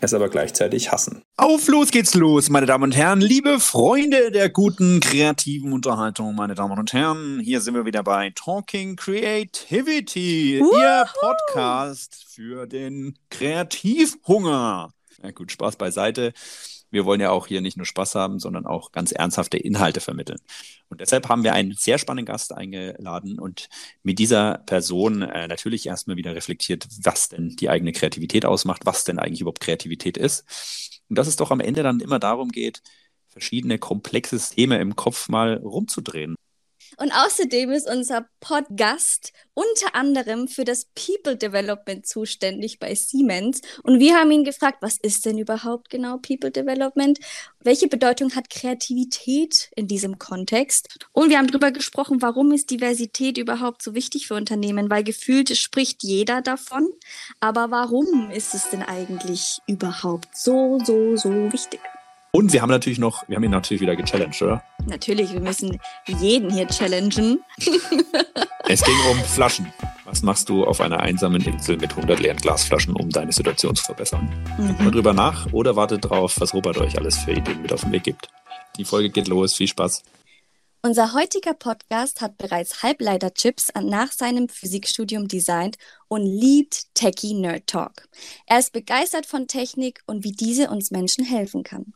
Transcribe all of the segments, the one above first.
es aber gleichzeitig hassen. Auf los geht's los, meine Damen und Herren, liebe Freunde der guten kreativen Unterhaltung, meine Damen und Herren. Hier sind wir wieder bei Talking Creativity, Woohoo! Ihr Podcast für den Kreativhunger. Ja gut, Spaß beiseite wir wollen ja auch hier nicht nur Spaß haben, sondern auch ganz ernsthafte Inhalte vermitteln. Und deshalb haben wir einen sehr spannenden Gast eingeladen und mit dieser Person äh, natürlich erstmal wieder reflektiert, was denn die eigene Kreativität ausmacht, was denn eigentlich überhaupt Kreativität ist. Und dass es doch am Ende dann immer darum geht, verschiedene komplexe Systeme im Kopf mal rumzudrehen. Und außerdem ist unser Podcast unter anderem für das People Development zuständig bei Siemens. Und wir haben ihn gefragt, was ist denn überhaupt genau People Development? Welche Bedeutung hat Kreativität in diesem Kontext? Und wir haben darüber gesprochen, warum ist Diversität überhaupt so wichtig für Unternehmen? Weil gefühlt spricht jeder davon. Aber warum ist es denn eigentlich überhaupt so, so, so wichtig? Und wir haben natürlich noch, wir haben ihn natürlich wieder gechallenged, oder? Natürlich, wir müssen jeden hier challengen. es ging um Flaschen. Was machst du auf einer einsamen Insel mit 100 leeren Glasflaschen, um deine Situation zu verbessern? Mhm. Denkt mal drüber nach oder wartet drauf, was Robert euch alles für Ideen mit auf den Weg gibt. Die Folge geht los. Viel Spaß. Unser heutiger Podcast hat bereits Halbleiterchips nach seinem Physikstudium designt und liebt Techie Nerd Talk. Er ist begeistert von Technik und wie diese uns Menschen helfen kann.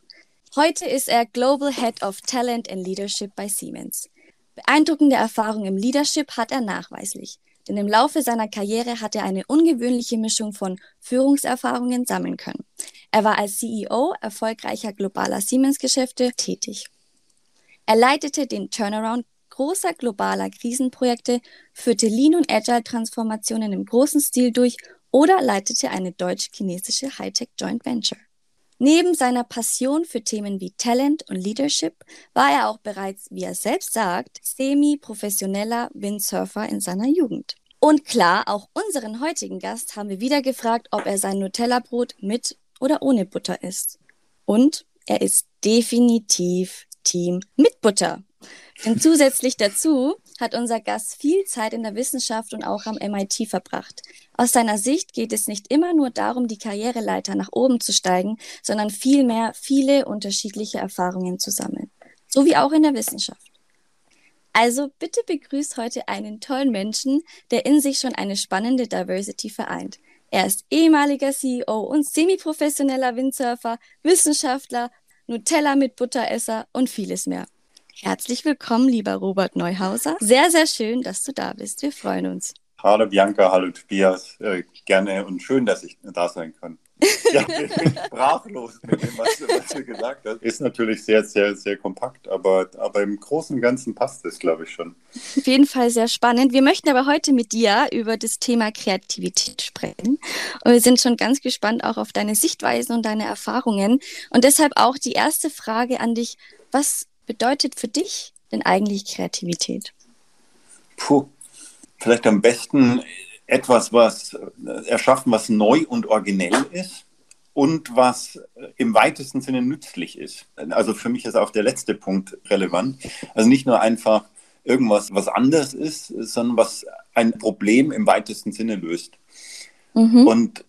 Heute ist er Global Head of Talent and Leadership bei Siemens. Beeindruckende Erfahrung im Leadership hat er nachweislich, denn im Laufe seiner Karriere hat er eine ungewöhnliche Mischung von Führungserfahrungen sammeln können. Er war als CEO erfolgreicher globaler Siemens-Geschäfte tätig. Er leitete den Turnaround großer globaler Krisenprojekte, führte Lean- und Agile-Transformationen im großen Stil durch oder leitete eine deutsch-chinesische Hightech Joint Venture. Neben seiner Passion für Themen wie Talent und Leadership war er auch bereits, wie er selbst sagt, semi-professioneller Windsurfer in seiner Jugend. Und klar, auch unseren heutigen Gast haben wir wieder gefragt, ob er sein Nutella-Brot mit oder ohne Butter isst. Und er ist definitiv Team mit Butter. Denn zusätzlich dazu hat unser Gast viel Zeit in der Wissenschaft und auch am MIT verbracht. Aus seiner Sicht geht es nicht immer nur darum, die Karriereleiter nach oben zu steigen, sondern vielmehr viele unterschiedliche Erfahrungen zu sammeln. So wie auch in der Wissenschaft. Also bitte begrüßt heute einen tollen Menschen, der in sich schon eine spannende Diversity vereint. Er ist ehemaliger CEO und semiprofessioneller Windsurfer, Wissenschaftler, Nutella mit Butteresser und vieles mehr. Herzlich willkommen, lieber Robert Neuhauser. Sehr, sehr schön, dass du da bist. Wir freuen uns. Hallo Bianca, hallo Tobias. Äh, gerne und schön, dass ich da sein kann. Ja, ich bin sprachlos mit dem, was, was, du gesagt hast. Ist natürlich sehr, sehr, sehr kompakt, aber, aber im Großen und Ganzen passt es, glaube ich, schon. Auf jeden Fall sehr spannend. Wir möchten aber heute mit dir über das Thema Kreativität sprechen. Und wir sind schon ganz gespannt auch auf deine Sichtweisen und deine Erfahrungen. Und deshalb auch die erste Frage an dich. Was bedeutet für dich denn eigentlich Kreativität? Puh, vielleicht am besten etwas, was äh, erschaffen, was neu und originell ist und was im weitesten Sinne nützlich ist. Also für mich ist auch der letzte Punkt relevant. Also nicht nur einfach irgendwas, was anders ist, sondern was ein Problem im weitesten Sinne löst. Mhm. Und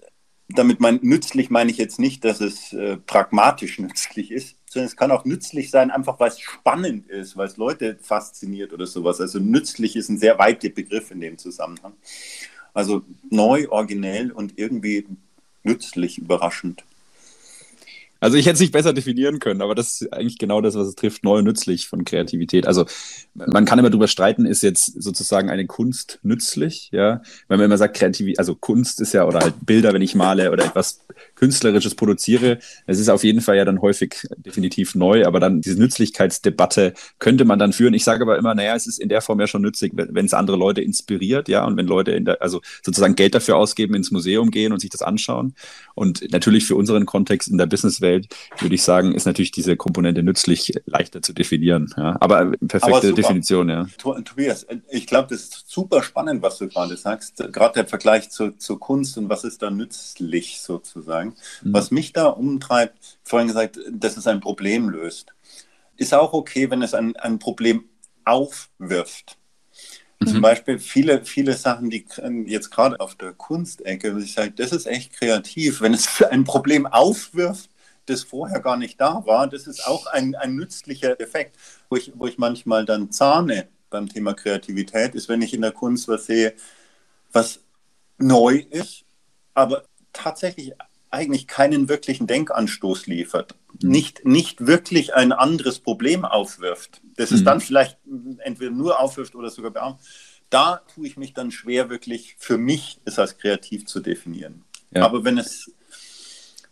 damit mein, nützlich meine ich jetzt nicht, dass es äh, pragmatisch nützlich ist, sondern es kann auch nützlich sein, einfach weil es spannend ist, weil es Leute fasziniert oder sowas. Also nützlich ist ein sehr weiter Begriff in dem Zusammenhang. Also neu, originell und irgendwie nützlich, überraschend. Also ich hätte es nicht besser definieren können, aber das ist eigentlich genau das, was es trifft, neu und nützlich von Kreativität. Also man kann immer darüber streiten, ist jetzt sozusagen eine Kunst nützlich, ja. Wenn man immer sagt, Kreativität, also Kunst ist ja, oder halt Bilder, wenn ich male oder etwas Künstlerisches produziere, es ist auf jeden Fall ja dann häufig definitiv neu, aber dann diese Nützlichkeitsdebatte könnte man dann führen. Ich sage aber immer, naja, es ist in der Form ja schon nützlich, wenn es andere Leute inspiriert, ja, und wenn Leute in der, also sozusagen Geld dafür ausgeben, ins Museum gehen und sich das anschauen. Und natürlich für unseren Kontext in der Businesswelt Umfeld, würde ich sagen, ist natürlich diese Komponente nützlich leichter zu definieren. Ja. Aber perfekte Aber Definition, ja. Tobias, ich glaube, das ist super spannend, was du gerade sagst. Gerade der Vergleich zur, zur Kunst und was ist da nützlich sozusagen. Mhm. Was mich da umtreibt, vorhin gesagt, dass es ein Problem löst. Ist auch okay, wenn es ein, ein Problem aufwirft. Mhm. Zum Beispiel viele, viele Sachen, die jetzt gerade auf der Kunstecke, ich sage, das ist echt kreativ. Wenn es ein Problem aufwirft, das vorher gar nicht da war, das ist auch ein, ein nützlicher Effekt. Wo ich, wo ich manchmal dann zahne beim Thema Kreativität, ist, wenn ich in der Kunst was sehe, was neu ist, aber tatsächlich eigentlich keinen wirklichen Denkanstoß liefert, mhm. nicht, nicht wirklich ein anderes Problem aufwirft, das mhm. es dann vielleicht entweder nur aufwirft oder sogar beantwortet, da tue ich mich dann schwer, wirklich für mich es als kreativ zu definieren. Ja. Aber wenn es,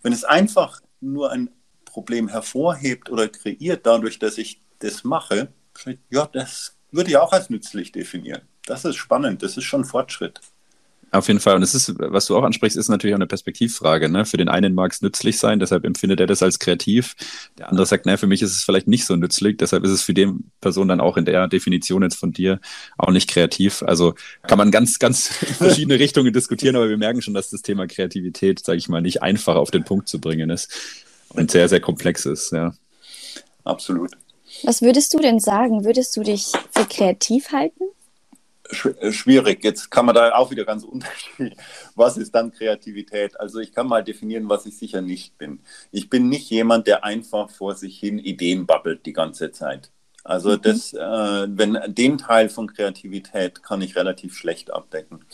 wenn es einfach nur ein Problem hervorhebt oder kreiert, dadurch, dass ich das mache, ja, das würde ich auch als nützlich definieren. Das ist spannend, das ist schon Fortschritt. Auf jeden Fall. Und es ist, was du auch ansprichst, ist natürlich auch eine Perspektivfrage. Ne? Für den einen mag es nützlich sein, deshalb empfindet er das als kreativ. Der andere sagt, naja, für mich ist es vielleicht nicht so nützlich, deshalb ist es für die Person dann auch in der Definition jetzt von dir auch nicht kreativ. Also kann man ganz, ganz verschiedene Richtungen diskutieren, aber wir merken schon, dass das Thema Kreativität, sage ich mal, nicht einfach auf den Punkt zu bringen ist und sehr, sehr komplex ist. Ja. Absolut. Was würdest du denn sagen? Würdest du dich für kreativ halten? Äh, schwierig. Jetzt kann man da auch wieder ganz unterschiedlich. Was ist dann Kreativität? Also ich kann mal definieren, was ich sicher nicht bin. Ich bin nicht jemand, der einfach vor sich hin Ideen babbelt die ganze Zeit. Also mhm. das, äh, wenn den Teil von Kreativität kann ich relativ schlecht abdecken.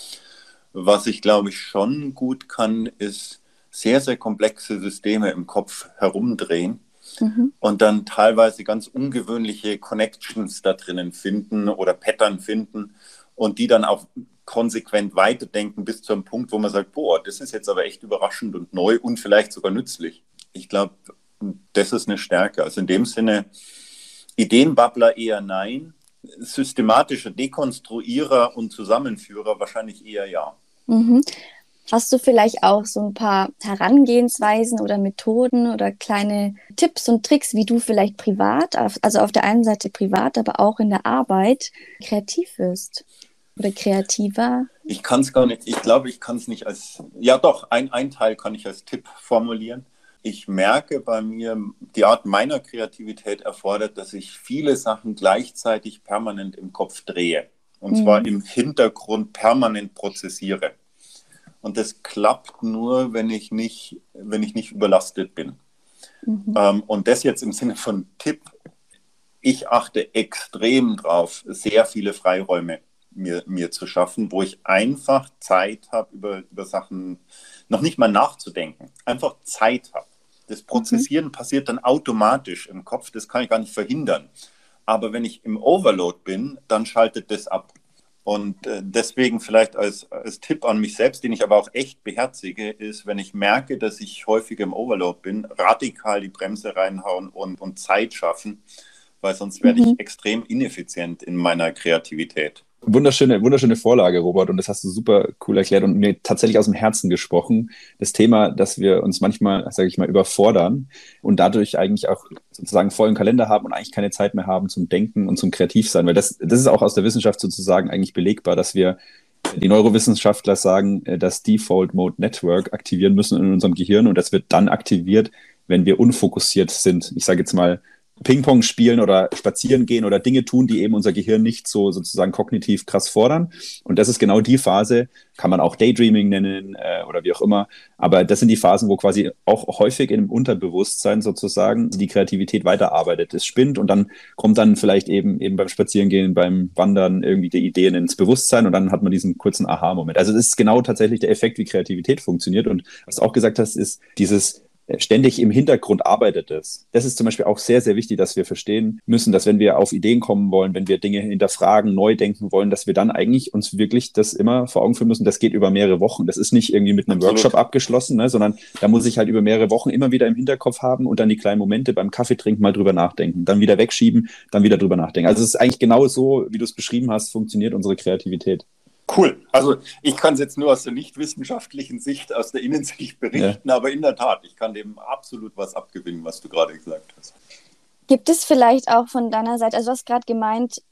Was ich glaube ich schon gut kann, ist sehr, sehr komplexe Systeme im Kopf herumdrehen mhm. und dann teilweise ganz ungewöhnliche Connections da drinnen finden oder Pattern finden und die dann auch konsequent weiterdenken bis zu einem Punkt, wo man sagt, boah, das ist jetzt aber echt überraschend und neu und vielleicht sogar nützlich. Ich glaube, das ist eine Stärke. Also in dem Sinne, Ideenbabbler eher nein, systematischer Dekonstruierer und Zusammenführer wahrscheinlich eher ja. Mhm. Hast du vielleicht auch so ein paar Herangehensweisen oder Methoden oder kleine Tipps und Tricks, wie du vielleicht privat, also auf der einen Seite privat, aber auch in der Arbeit kreativ wirst? Oder kreativer? Ich kann es gar nicht, ich glaube, ich kann es nicht als, ja doch, ein, ein Teil kann ich als Tipp formulieren. Ich merke bei mir, die Art meiner Kreativität erfordert, dass ich viele Sachen gleichzeitig permanent im Kopf drehe. Und mhm. zwar im Hintergrund permanent prozessiere. Und das klappt nur, wenn ich nicht, wenn ich nicht überlastet bin. Mhm. Ähm, und das jetzt im Sinne von Tipp. Ich achte extrem drauf, sehr viele Freiräume mir, mir zu schaffen, wo ich einfach Zeit habe, über, über Sachen noch nicht mal nachzudenken, einfach Zeit habe. Das Prozessieren mhm. passiert dann automatisch im Kopf, das kann ich gar nicht verhindern. Aber wenn ich im Overload bin, dann schaltet das ab. Und äh, deswegen vielleicht als, als Tipp an mich selbst, den ich aber auch echt beherzige, ist, wenn ich merke, dass ich häufig im Overload bin, radikal die Bremse reinhauen und, und Zeit schaffen, weil sonst werde mhm. ich extrem ineffizient in meiner Kreativität. Wunderschöne, wunderschöne Vorlage, Robert, und das hast du super cool erklärt und mir tatsächlich aus dem Herzen gesprochen. Das Thema, dass wir uns manchmal, sage ich mal, überfordern und dadurch eigentlich auch sozusagen vollen Kalender haben und eigentlich keine Zeit mehr haben zum Denken und zum Kreativsein, weil das, das ist auch aus der Wissenschaft sozusagen eigentlich belegbar, dass wir die Neurowissenschaftler sagen, äh, das Default Mode Network aktivieren müssen in unserem Gehirn und das wird dann aktiviert, wenn wir unfokussiert sind. Ich sage jetzt mal, Ping-Pong spielen oder spazieren gehen oder Dinge tun, die eben unser Gehirn nicht so sozusagen kognitiv krass fordern. Und das ist genau die Phase, kann man auch Daydreaming nennen äh, oder wie auch immer. Aber das sind die Phasen, wo quasi auch häufig im Unterbewusstsein sozusagen die Kreativität weiterarbeitet. Es spinnt und dann kommt dann vielleicht eben eben beim Spazierengehen, beim Wandern irgendwie die Ideen ins Bewusstsein und dann hat man diesen kurzen Aha-Moment. Also das ist genau tatsächlich der Effekt, wie Kreativität funktioniert. Und was du auch gesagt hast, ist dieses ständig im Hintergrund arbeitet es. Das ist zum Beispiel auch sehr, sehr wichtig, dass wir verstehen müssen, dass wenn wir auf Ideen kommen wollen, wenn wir Dinge hinterfragen, neu denken wollen, dass wir dann eigentlich uns wirklich das immer vor Augen führen müssen, das geht über mehrere Wochen. Das ist nicht irgendwie mit einem Absolut. Workshop abgeschlossen, ne, sondern da muss ich halt über mehrere Wochen immer wieder im Hinterkopf haben und dann die kleinen Momente beim Kaffee trinken mal drüber nachdenken, dann wieder wegschieben, dann wieder drüber nachdenken. Also es ist eigentlich genau so, wie du es beschrieben hast, funktioniert unsere Kreativität. Cool. Also ich kann es jetzt nur aus der nicht wissenschaftlichen Sicht, aus der Innensicht berichten, ja. aber in der Tat, ich kann dem absolut was abgewinnen, was du gerade gesagt hast. Gibt es vielleicht auch von deiner Seite, also du hast gerade gemeint,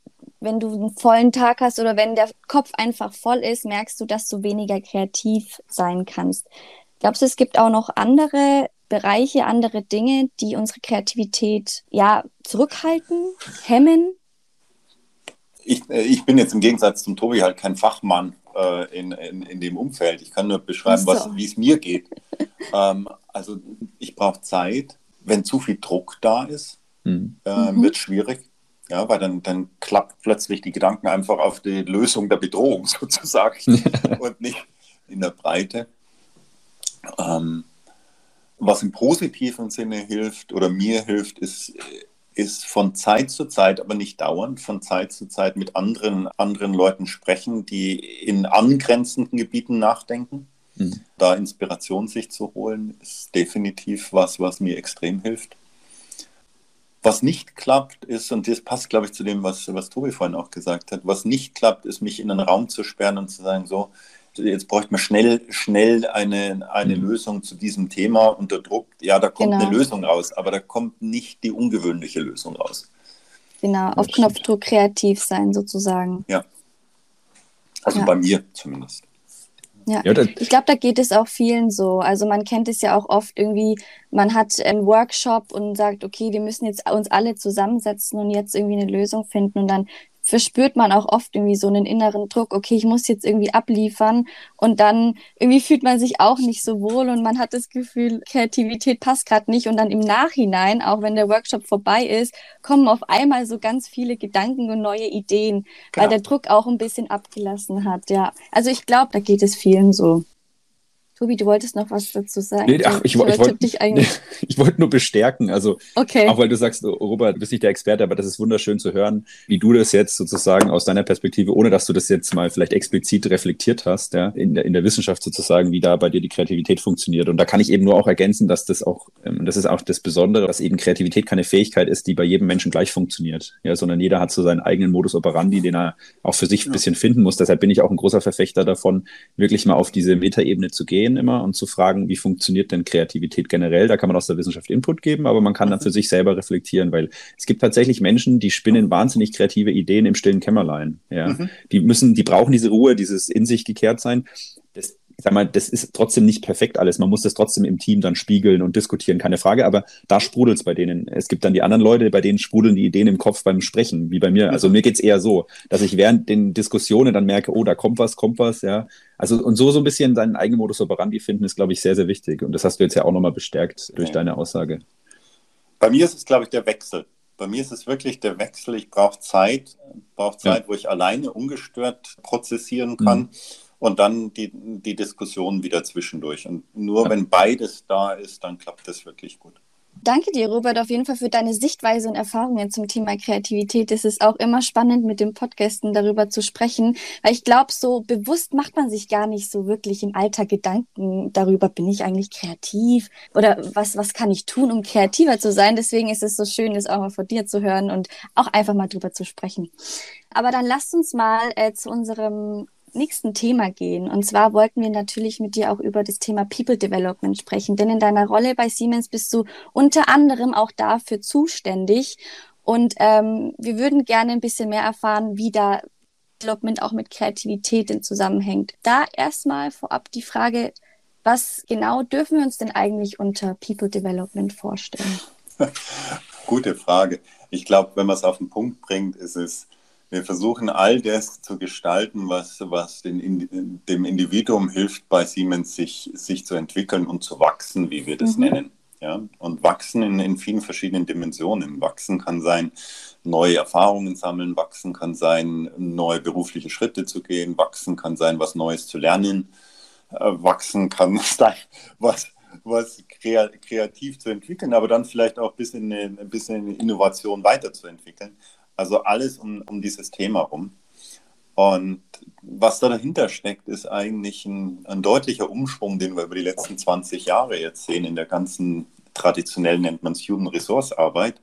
wenn du einen vollen Tag hast oder wenn der Kopf einfach voll ist, merkst du, dass du weniger kreativ sein kannst. Glaubst du, es gibt auch noch andere Bereiche, andere Dinge, die unsere Kreativität ja zurückhalten, hemmen? Ich, äh, ich bin jetzt im Gegensatz zum Tobi halt kein Fachmann äh, in, in, in dem Umfeld. Ich kann nur beschreiben, so. was, wie es mir geht. ähm, also ich brauche Zeit. Wenn zu viel Druck da ist, mhm. äh, mhm. wird schwierig. Ja, weil dann, dann klappt plötzlich die Gedanken einfach auf die Lösung der Bedrohung sozusagen und nicht in der Breite. Ähm, was im positiven Sinne hilft oder mir hilft, ist, ist von Zeit zu Zeit, aber nicht dauernd, von Zeit zu Zeit mit anderen, anderen Leuten sprechen, die in angrenzenden Gebieten nachdenken. Mhm. Da Inspiration sich zu holen, ist definitiv was, was mir extrem hilft. Was nicht klappt, ist, und das passt, glaube ich, zu dem, was, was Tobi vorhin auch gesagt hat, was nicht klappt, ist, mich in einen Raum zu sperren und zu sagen, so, jetzt bräuchte man schnell, schnell eine, eine mhm. Lösung zu diesem Thema unter Druck. Ja, da kommt genau. eine Lösung raus, aber da kommt nicht die ungewöhnliche Lösung raus. Genau, auf Knopfdruck kreativ sein sozusagen. Ja. Also ja. bei mir zumindest. Ja, ich glaube, da geht es auch vielen so. Also man kennt es ja auch oft irgendwie, man hat einen Workshop und sagt, okay, wir müssen jetzt uns alle zusammensetzen und jetzt irgendwie eine Lösung finden und dann verspürt man auch oft irgendwie so einen inneren Druck, okay, ich muss jetzt irgendwie abliefern und dann irgendwie fühlt man sich auch nicht so wohl und man hat das Gefühl, Kreativität passt gerade nicht und dann im Nachhinein, auch wenn der Workshop vorbei ist, kommen auf einmal so ganz viele Gedanken und neue Ideen, genau. weil der Druck auch ein bisschen abgelassen hat, ja. Also ich glaube, da geht es vielen so. Tobi, du wolltest noch was dazu sagen. Nee, ach, ich, ich, ich wollte ich wollt nur bestärken. Also, okay. auch weil du sagst, Robert, du bist nicht der Experte, aber das ist wunderschön zu hören, wie du das jetzt sozusagen aus deiner Perspektive, ohne dass du das jetzt mal vielleicht explizit reflektiert hast, ja, in der, in der Wissenschaft sozusagen, wie da bei dir die Kreativität funktioniert. Und da kann ich eben nur auch ergänzen, dass das auch, ähm, das ist auch das Besondere, dass eben Kreativität keine Fähigkeit ist, die bei jedem Menschen gleich funktioniert, ja, sondern jeder hat so seinen eigenen Modus operandi, den er auch für sich ein bisschen finden muss. Deshalb bin ich auch ein großer Verfechter davon, wirklich mal auf diese Metaebene zu gehen gehen immer und zu fragen, wie funktioniert denn Kreativität generell? Da kann man aus der Wissenschaft Input geben, aber man kann dann mhm. für sich selber reflektieren, weil es gibt tatsächlich Menschen, die spinnen wahnsinnig kreative Ideen im stillen Kämmerlein. Ja, mhm. die müssen, die brauchen diese Ruhe, dieses in sich gekehrt sein. Ich sag mal, das ist trotzdem nicht perfekt alles. Man muss das trotzdem im Team dann spiegeln und diskutieren, keine Frage. Aber da sprudelt es bei denen. Es gibt dann die anderen Leute, bei denen sprudeln die Ideen im Kopf beim Sprechen, wie bei mir. Also mir geht's eher so, dass ich während den Diskussionen dann merke, oh, da kommt was, kommt was, ja. Also und so so ein bisschen seinen eigenen Modus operandi finden, ist, glaube ich, sehr, sehr wichtig. Und das hast du jetzt ja auch nochmal bestärkt durch deine Aussage. Bei mir ist es, glaube ich, der Wechsel. Bei mir ist es wirklich der Wechsel. Ich brauche Zeit, brauche Zeit, ja. wo ich alleine ungestört prozessieren kann. Mhm und dann die, die Diskussion wieder zwischendurch. Und nur ja. wenn beides da ist, dann klappt das wirklich gut. Danke dir, Robert, auf jeden Fall für deine Sichtweise und Erfahrungen zum Thema Kreativität. Es ist auch immer spannend, mit dem Podcasten darüber zu sprechen, weil ich glaube, so bewusst macht man sich gar nicht so wirklich im Alltag Gedanken darüber, bin ich eigentlich kreativ oder was, was kann ich tun, um kreativer zu sein. Deswegen ist es so schön, es auch mal von dir zu hören und auch einfach mal drüber zu sprechen. Aber dann lasst uns mal äh, zu unserem nächsten Thema gehen. Und zwar wollten wir natürlich mit dir auch über das Thema People Development sprechen. Denn in deiner Rolle bei Siemens bist du unter anderem auch dafür zuständig. Und ähm, wir würden gerne ein bisschen mehr erfahren, wie da Development auch mit Kreativität in zusammenhängt. Da erstmal vorab die Frage, was genau dürfen wir uns denn eigentlich unter People Development vorstellen? Gute Frage. Ich glaube, wenn man es auf den Punkt bringt, ist es wir versuchen all das zu gestalten, was, was den, dem Individuum hilft, bei Siemens sich, sich zu entwickeln und zu wachsen, wie wir das mhm. nennen. Ja? Und wachsen in, in vielen verschiedenen Dimensionen. Wachsen kann sein, neue Erfahrungen sammeln, wachsen kann sein, neue berufliche Schritte zu gehen, wachsen kann sein, was Neues zu lernen, äh, wachsen kann sein, was, was kreativ zu entwickeln, aber dann vielleicht auch bis in eine, bis in eine Innovation weiterzuentwickeln. Also alles um, um dieses Thema rum. Und was da dahinter steckt, ist eigentlich ein, ein, deutlicher Umschwung, den wir über die letzten 20 Jahre jetzt sehen in der ganzen, traditionell nennt man es Human Resource Arbeit,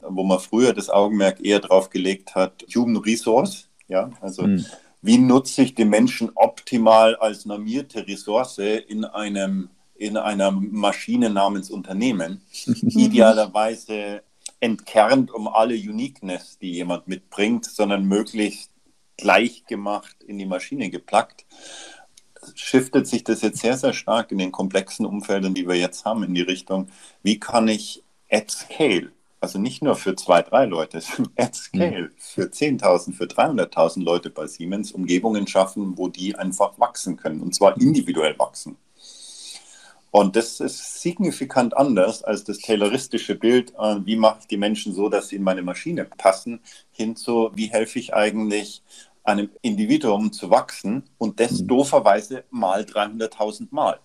wo man früher das Augenmerk eher darauf gelegt hat, Human Resource, ja, also mhm. wie nutze ich die Menschen optimal als normierte Ressource in einem in einer Maschine namens Unternehmen, idealerweise entkernt um alle Uniqueness, die jemand mitbringt, sondern möglichst gleich gemacht in die Maschine geplackt, shiftet sich das jetzt sehr, sehr stark in den komplexen Umfeldern, die wir jetzt haben, in die Richtung, wie kann ich at scale, also nicht nur für zwei, drei Leute, at scale, mhm. für 10.000, für 300.000 Leute bei Siemens Umgebungen schaffen, wo die einfach wachsen können und zwar individuell wachsen. Und das ist signifikant anders als das tayloristische Bild, äh, wie mache ich die Menschen so, dass sie in meine Maschine passen, hin zu, wie helfe ich eigentlich einem Individuum zu wachsen und das mhm. dooferweise mal 300.000 Mal.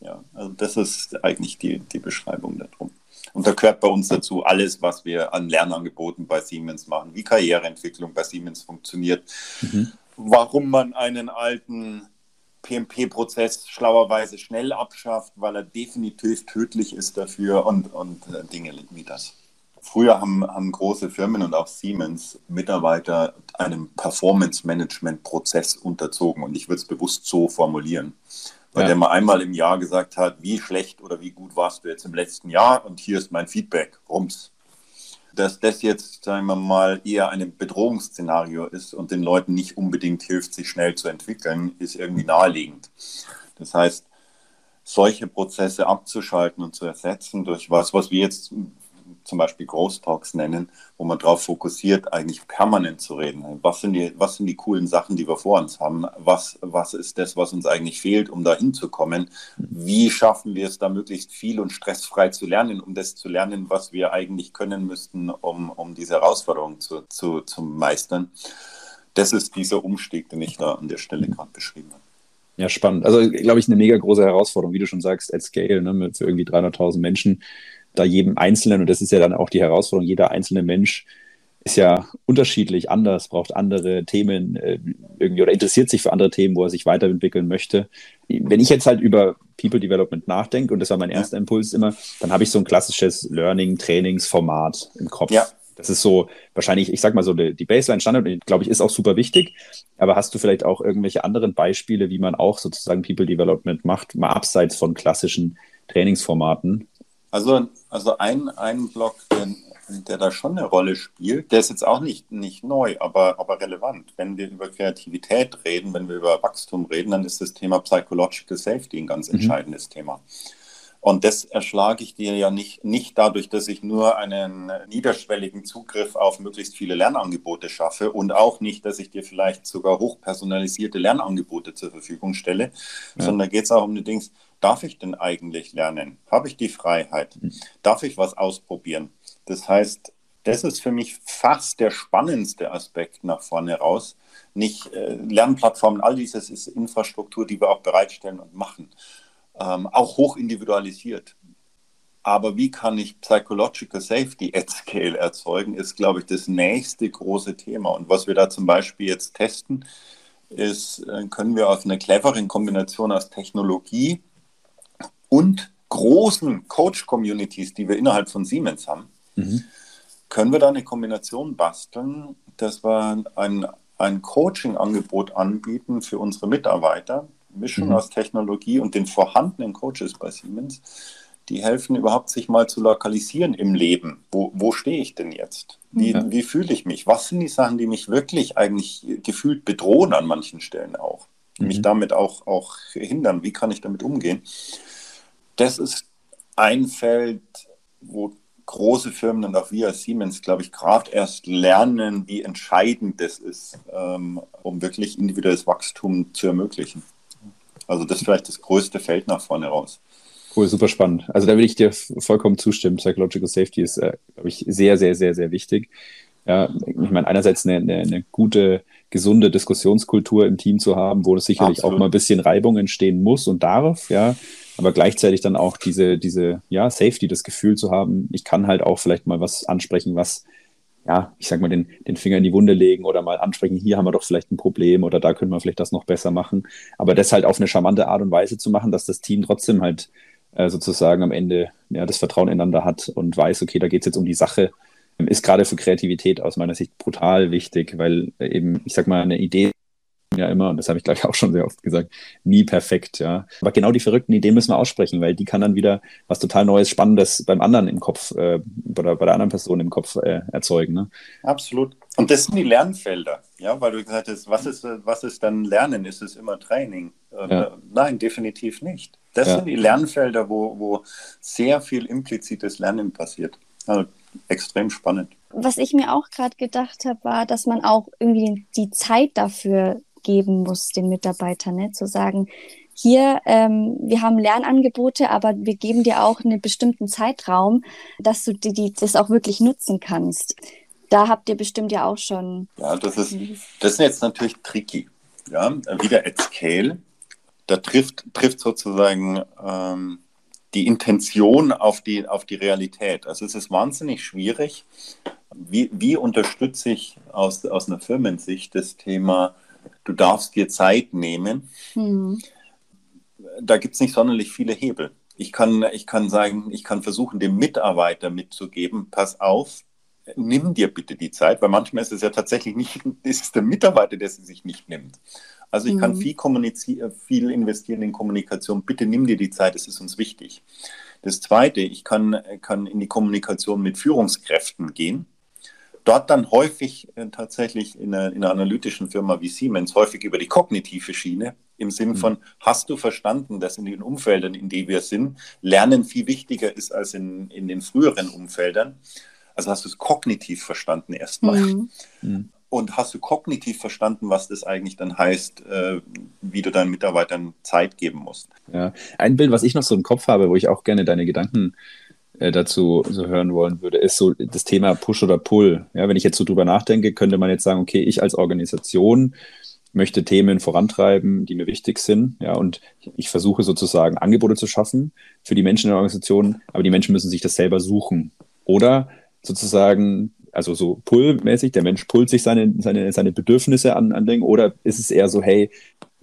Ja, also das ist eigentlich die, die Beschreibung darum. Und da gehört bei uns dazu alles, was wir an Lernangeboten bei Siemens machen, wie Karriereentwicklung bei Siemens funktioniert, mhm. warum man einen alten PMP-Prozess schlauerweise schnell abschafft, weil er definitiv tödlich ist dafür und, und äh, Dinge wie das. Früher haben, haben große Firmen und auch Siemens Mitarbeiter einem Performance-Management-Prozess unterzogen und ich würde es bewusst so formulieren, bei ja. der man einmal im Jahr gesagt hat, wie schlecht oder wie gut warst du jetzt im letzten Jahr und hier ist mein Feedback, rums dass das jetzt, sagen wir mal, eher ein Bedrohungsszenario ist und den Leuten nicht unbedingt hilft, sich schnell zu entwickeln, ist irgendwie naheliegend. Das heißt, solche Prozesse abzuschalten und zu ersetzen durch was, was wir jetzt zum Beispiel Growth Talks nennen, wo man darauf fokussiert, eigentlich permanent zu reden. Was sind, die, was sind die coolen Sachen, die wir vor uns haben? Was, was ist das, was uns eigentlich fehlt, um da hinzukommen? Wie schaffen wir es da möglichst viel und stressfrei zu lernen, um das zu lernen, was wir eigentlich können müssten, um, um diese Herausforderung zu, zu, zu meistern? Das ist dieser Umstieg, den ich da an der Stelle gerade beschrieben habe. Ja, spannend. Also, glaube ich, eine mega große Herausforderung, wie du schon sagst, at scale, ne, mit irgendwie 300.000 Menschen da jedem Einzelnen, und das ist ja dann auch die Herausforderung, jeder einzelne Mensch ist ja unterschiedlich, anders, braucht andere Themen äh, irgendwie oder interessiert sich für andere Themen, wo er sich weiterentwickeln möchte. Wenn ich jetzt halt über People Development nachdenke, und das war mein erster Impuls immer, dann habe ich so ein klassisches Learning-Trainingsformat im Kopf. Ja. Das ist so wahrscheinlich, ich sag mal so, die, die Baseline-Standard, glaube ich, ist auch super wichtig. Aber hast du vielleicht auch irgendwelche anderen Beispiele, wie man auch sozusagen People Development macht, mal abseits von klassischen Trainingsformaten? Also, also ein, ein Block, der, da schon eine Rolle spielt, der ist jetzt auch nicht, nicht neu, aber, aber relevant. Wenn wir über Kreativität reden, wenn wir über Wachstum reden, dann ist das Thema Psychological Safety ein ganz mhm. entscheidendes Thema. Und das erschlage ich dir ja nicht, nicht dadurch, dass ich nur einen niederschwelligen Zugriff auf möglichst viele Lernangebote schaffe und auch nicht, dass ich dir vielleicht sogar hochpersonalisierte Lernangebote zur Verfügung stelle, ja. sondern da geht es auch um die Dings, darf ich denn eigentlich lernen? Habe ich die Freiheit? Hm. Darf ich was ausprobieren? Das heißt, das ist für mich fast der spannendste Aspekt nach vorne raus. Nicht äh, Lernplattformen, all dieses ist Infrastruktur, die wir auch bereitstellen und machen. Ähm, auch hoch individualisiert. Aber wie kann ich Psychological Safety at Scale erzeugen, ist, glaube ich, das nächste große Thema. Und was wir da zum Beispiel jetzt testen, ist, äh, können wir aus einer cleveren Kombination aus Technologie und großen Coach-Communities, die wir innerhalb von Siemens haben, mhm. können wir da eine Kombination basteln, dass wir ein, ein Coaching-Angebot anbieten für unsere Mitarbeiter, Mischung mhm. aus Technologie und den vorhandenen Coaches bei Siemens, die helfen überhaupt sich mal zu lokalisieren im Leben. Wo, wo stehe ich denn jetzt? Wie, ja. wie fühle ich mich? Was sind die Sachen, die mich wirklich eigentlich gefühlt bedrohen an manchen Stellen auch? Die mhm. mich damit auch, auch hindern? Wie kann ich damit umgehen? das ist ein Feld, wo große Firmen und auch wir als Siemens, glaube ich, gerade erst lernen, wie entscheidend das ist, ähm, um wirklich individuelles Wachstum zu ermöglichen. Also das ist vielleicht das größte Feld nach vorne raus. Cool, super spannend. Also da will ich dir vollkommen zustimmen. Psychological Safety ist, äh, glaube ich, sehr, sehr, sehr, sehr wichtig. Ja, ich meine, einerseits eine, eine, eine, gute, gesunde Diskussionskultur im Team zu haben, wo es sicherlich Absolut. auch mal ein bisschen Reibung entstehen muss und darf, ja aber gleichzeitig dann auch diese, diese, ja, Safety, das Gefühl zu haben, ich kann halt auch vielleicht mal was ansprechen, was, ja, ich sag mal, den, den Finger in die Wunde legen oder mal ansprechen, hier haben wir doch vielleicht ein Problem oder da können wir vielleicht das noch besser machen. Aber das halt auf eine charmante Art und Weise zu machen, dass das Team trotzdem halt äh, sozusagen am Ende ja, das Vertrauen ineinander hat und weiß, okay, da geht es jetzt um die Sache, ist gerade für Kreativität aus meiner Sicht brutal wichtig, weil eben, ich sag mal, eine Idee ja immer, und das habe ich glaube ich auch schon sehr oft gesagt, nie perfekt, ja. Aber genau die verrückten Ideen müssen wir aussprechen, weil die kann dann wieder was total Neues, Spannendes beim anderen im Kopf äh, oder bei der anderen Person im Kopf äh, erzeugen. Ne? Absolut. Und das sind die Lernfelder, ja, weil du gesagt hast, was ist, was ist dann Lernen? Ist es immer Training? Äh, ja. Nein, definitiv nicht. Das ja. sind die Lernfelder, wo, wo sehr viel implizites Lernen passiert. Also extrem spannend. Was ich mir auch gerade gedacht habe, war, dass man auch irgendwie die Zeit dafür geben muss, den Mitarbeitern, ne? zu sagen, hier, ähm, wir haben Lernangebote, aber wir geben dir auch einen bestimmten Zeitraum, dass du die, die, das auch wirklich nutzen kannst. Da habt ihr bestimmt ja auch schon. Ja, das ist, das ist jetzt natürlich tricky. Ja, wieder at scale. Da trifft, trifft sozusagen ähm, die Intention auf die, auf die Realität. Also es ist wahnsinnig schwierig. Wie, wie unterstütze ich aus, aus einer Firmensicht das Thema, du darfst dir Zeit nehmen? Mhm. Da gibt es nicht sonderlich viele Hebel. Ich kann, ich kann sagen, ich kann versuchen, dem Mitarbeiter mitzugeben, pass auf, nimm dir bitte die Zeit, weil manchmal ist es ja tatsächlich nicht, ist es der Mitarbeiter, der sie sich nicht nimmt. Also ich mhm. kann viel, viel investieren in Kommunikation. Bitte nimm dir die Zeit, es ist uns wichtig. Das Zweite, ich kann, kann in die Kommunikation mit Führungskräften gehen. Dort dann häufig äh, tatsächlich in einer, in einer, analytischen Firma wie Siemens häufig über die kognitive Schiene im Sinn mhm. von, hast du verstanden, dass in den Umfeldern, in denen wir sind, Lernen viel wichtiger ist als in, in den früheren Umfeldern? Also hast du es kognitiv verstanden erstmal. Mhm. mhm. Und hast du kognitiv verstanden, was das eigentlich dann heißt, äh, wie du deinen Mitarbeitern Zeit geben musst? Ja, ein Bild, was ich noch so im Kopf habe, wo ich auch gerne deine Gedanken äh, dazu so hören wollen würde, ist so das Thema Push oder Pull. Ja, wenn ich jetzt so drüber nachdenke, könnte man jetzt sagen, okay, ich als Organisation möchte Themen vorantreiben, die mir wichtig sind. Ja, und ich versuche sozusagen Angebote zu schaffen für die Menschen in der Organisation, aber die Menschen müssen sich das selber suchen. Oder sozusagen, also so pull-mäßig, der Mensch pullt sich seine, seine, seine Bedürfnisse an, an Dingen, oder ist es eher so, hey,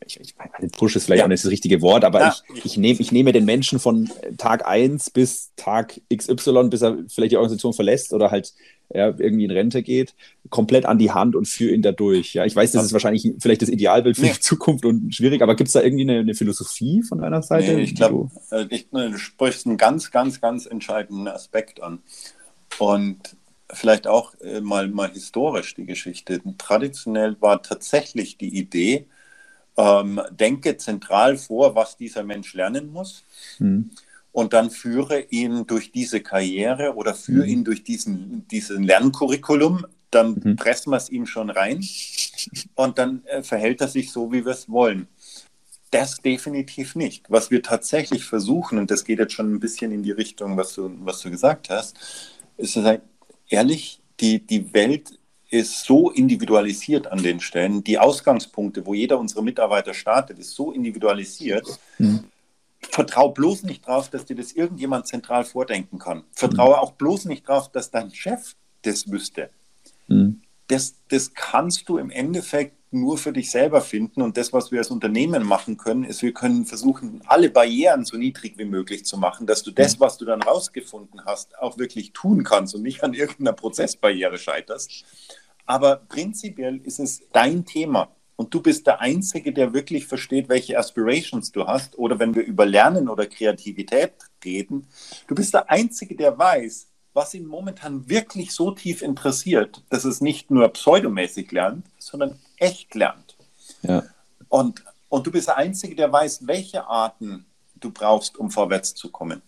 ich, ich meine, Push ist vielleicht ja. auch nicht das richtige Wort, aber ja. ich, ich, nehm, ich nehme den Menschen von Tag 1 bis Tag XY, bis er vielleicht die Organisation verlässt oder halt ja, irgendwie in Rente geht, komplett an die Hand und führe ihn da durch. Ja, ich weiß, das ist wahrscheinlich vielleicht das Idealbild für nee. die Zukunft und schwierig, aber gibt es da irgendwie eine, eine, Philosophie von deiner Seite? Nee, ich glaube, äh, du sprichst einen ganz, ganz, ganz entscheidenden Aspekt an. Und vielleicht auch äh, mal, mal historisch die Geschichte. Traditionell war tatsächlich die Idee, ähm, denke zentral vor, was dieser Mensch lernen muss. Mhm. Und dann führe ihn durch diese Karriere oder führe mhm. ihn durch diesen, diesen Lerncurriculum. Dann mhm. pressen wir es ihm schon rein und dann äh, verhält er sich so, wie wir es wollen. Das definitiv nicht. Was wir tatsächlich versuchen, und das geht jetzt schon ein bisschen in die Richtung, was du, was du gesagt hast, ist es halt ehrlich, die, die Welt ist so individualisiert an den Stellen. Die Ausgangspunkte, wo jeder unserer Mitarbeiter startet, ist so individualisiert. Mhm. Vertrau bloß nicht drauf, dass dir das irgendjemand zentral vordenken kann. Vertraue mhm. auch bloß nicht drauf, dass dein Chef das wüsste. Mhm. Das, das kannst du im Endeffekt nur für dich selber finden. Und das, was wir als Unternehmen machen können, ist, wir können versuchen, alle Barrieren so niedrig wie möglich zu machen, dass du das, mhm. was du dann rausgefunden hast, auch wirklich tun kannst und nicht an irgendeiner Prozessbarriere scheiterst. Aber prinzipiell ist es dein Thema. Und du bist der Einzige, der wirklich versteht, welche Aspirations du hast. Oder wenn wir über Lernen oder Kreativität reden, du bist der Einzige, der weiß, was ihn momentan wirklich so tief interessiert, dass es nicht nur pseudomäßig lernt, sondern echt lernt. Ja. Und, und du bist der Einzige, der weiß, welche Arten du brauchst, um vorwärts zu kommen.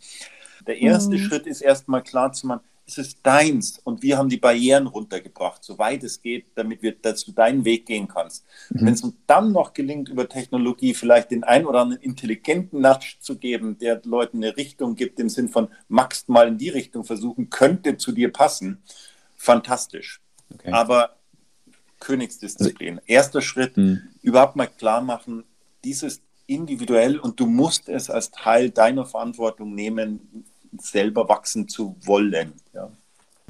Der erste mhm. Schritt ist erstmal klar zu machen, es ist deins und wir haben die Barrieren runtergebracht, soweit es geht, damit wir, dass du deinen Weg gehen kannst. Mhm. Wenn es uns dann noch gelingt, über Technologie vielleicht den ein oder anderen intelligenten Nudge zu geben, der Leuten eine Richtung gibt, im Sinn von magst mal in die Richtung versuchen, könnte zu dir passen, fantastisch. Okay. Aber Königsdisziplin. Erster Schritt, mhm. überhaupt mal klar machen, dieses individuell und du musst es als Teil deiner Verantwortung nehmen, selber wachsen zu wollen. Ja.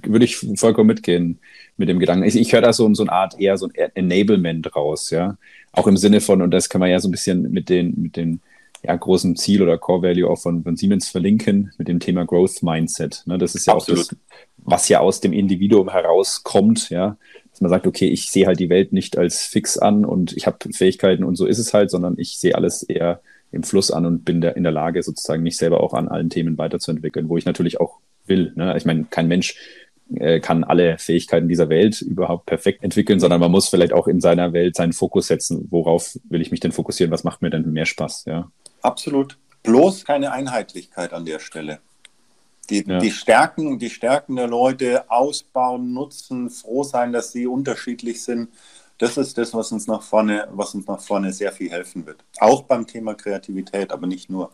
Würde ich vollkommen mitgehen mit dem Gedanken. Ich, ich höre da so, so eine Art eher so ein Enablement raus, ja. Auch im Sinne von, und das kann man ja so ein bisschen mit den, mit den ja, großen Ziel oder Core Value auch von, von Siemens verlinken, mit dem Thema Growth Mindset. Ne? Das ist ja Absolut. auch das, was ja aus dem Individuum herauskommt, ja dass man sagt, okay, ich sehe halt die Welt nicht als fix an und ich habe Fähigkeiten und so ist es halt, sondern ich sehe alles eher im Fluss an und bin der, in der Lage, sozusagen mich selber auch an allen Themen weiterzuentwickeln, wo ich natürlich auch will. Ne? Ich meine, kein Mensch äh, kann alle Fähigkeiten dieser Welt überhaupt perfekt entwickeln, sondern man muss vielleicht auch in seiner Welt seinen Fokus setzen. Worauf will ich mich denn fokussieren? Was macht mir denn mehr Spaß? Ja. Absolut. Bloß keine Einheitlichkeit an der Stelle. Die, ja. die, Stärken, die Stärken der Leute ausbauen, nutzen, froh sein, dass sie unterschiedlich sind. Das ist das, was uns nach vorne, was uns nach vorne sehr viel helfen wird. Auch beim Thema Kreativität, aber nicht nur.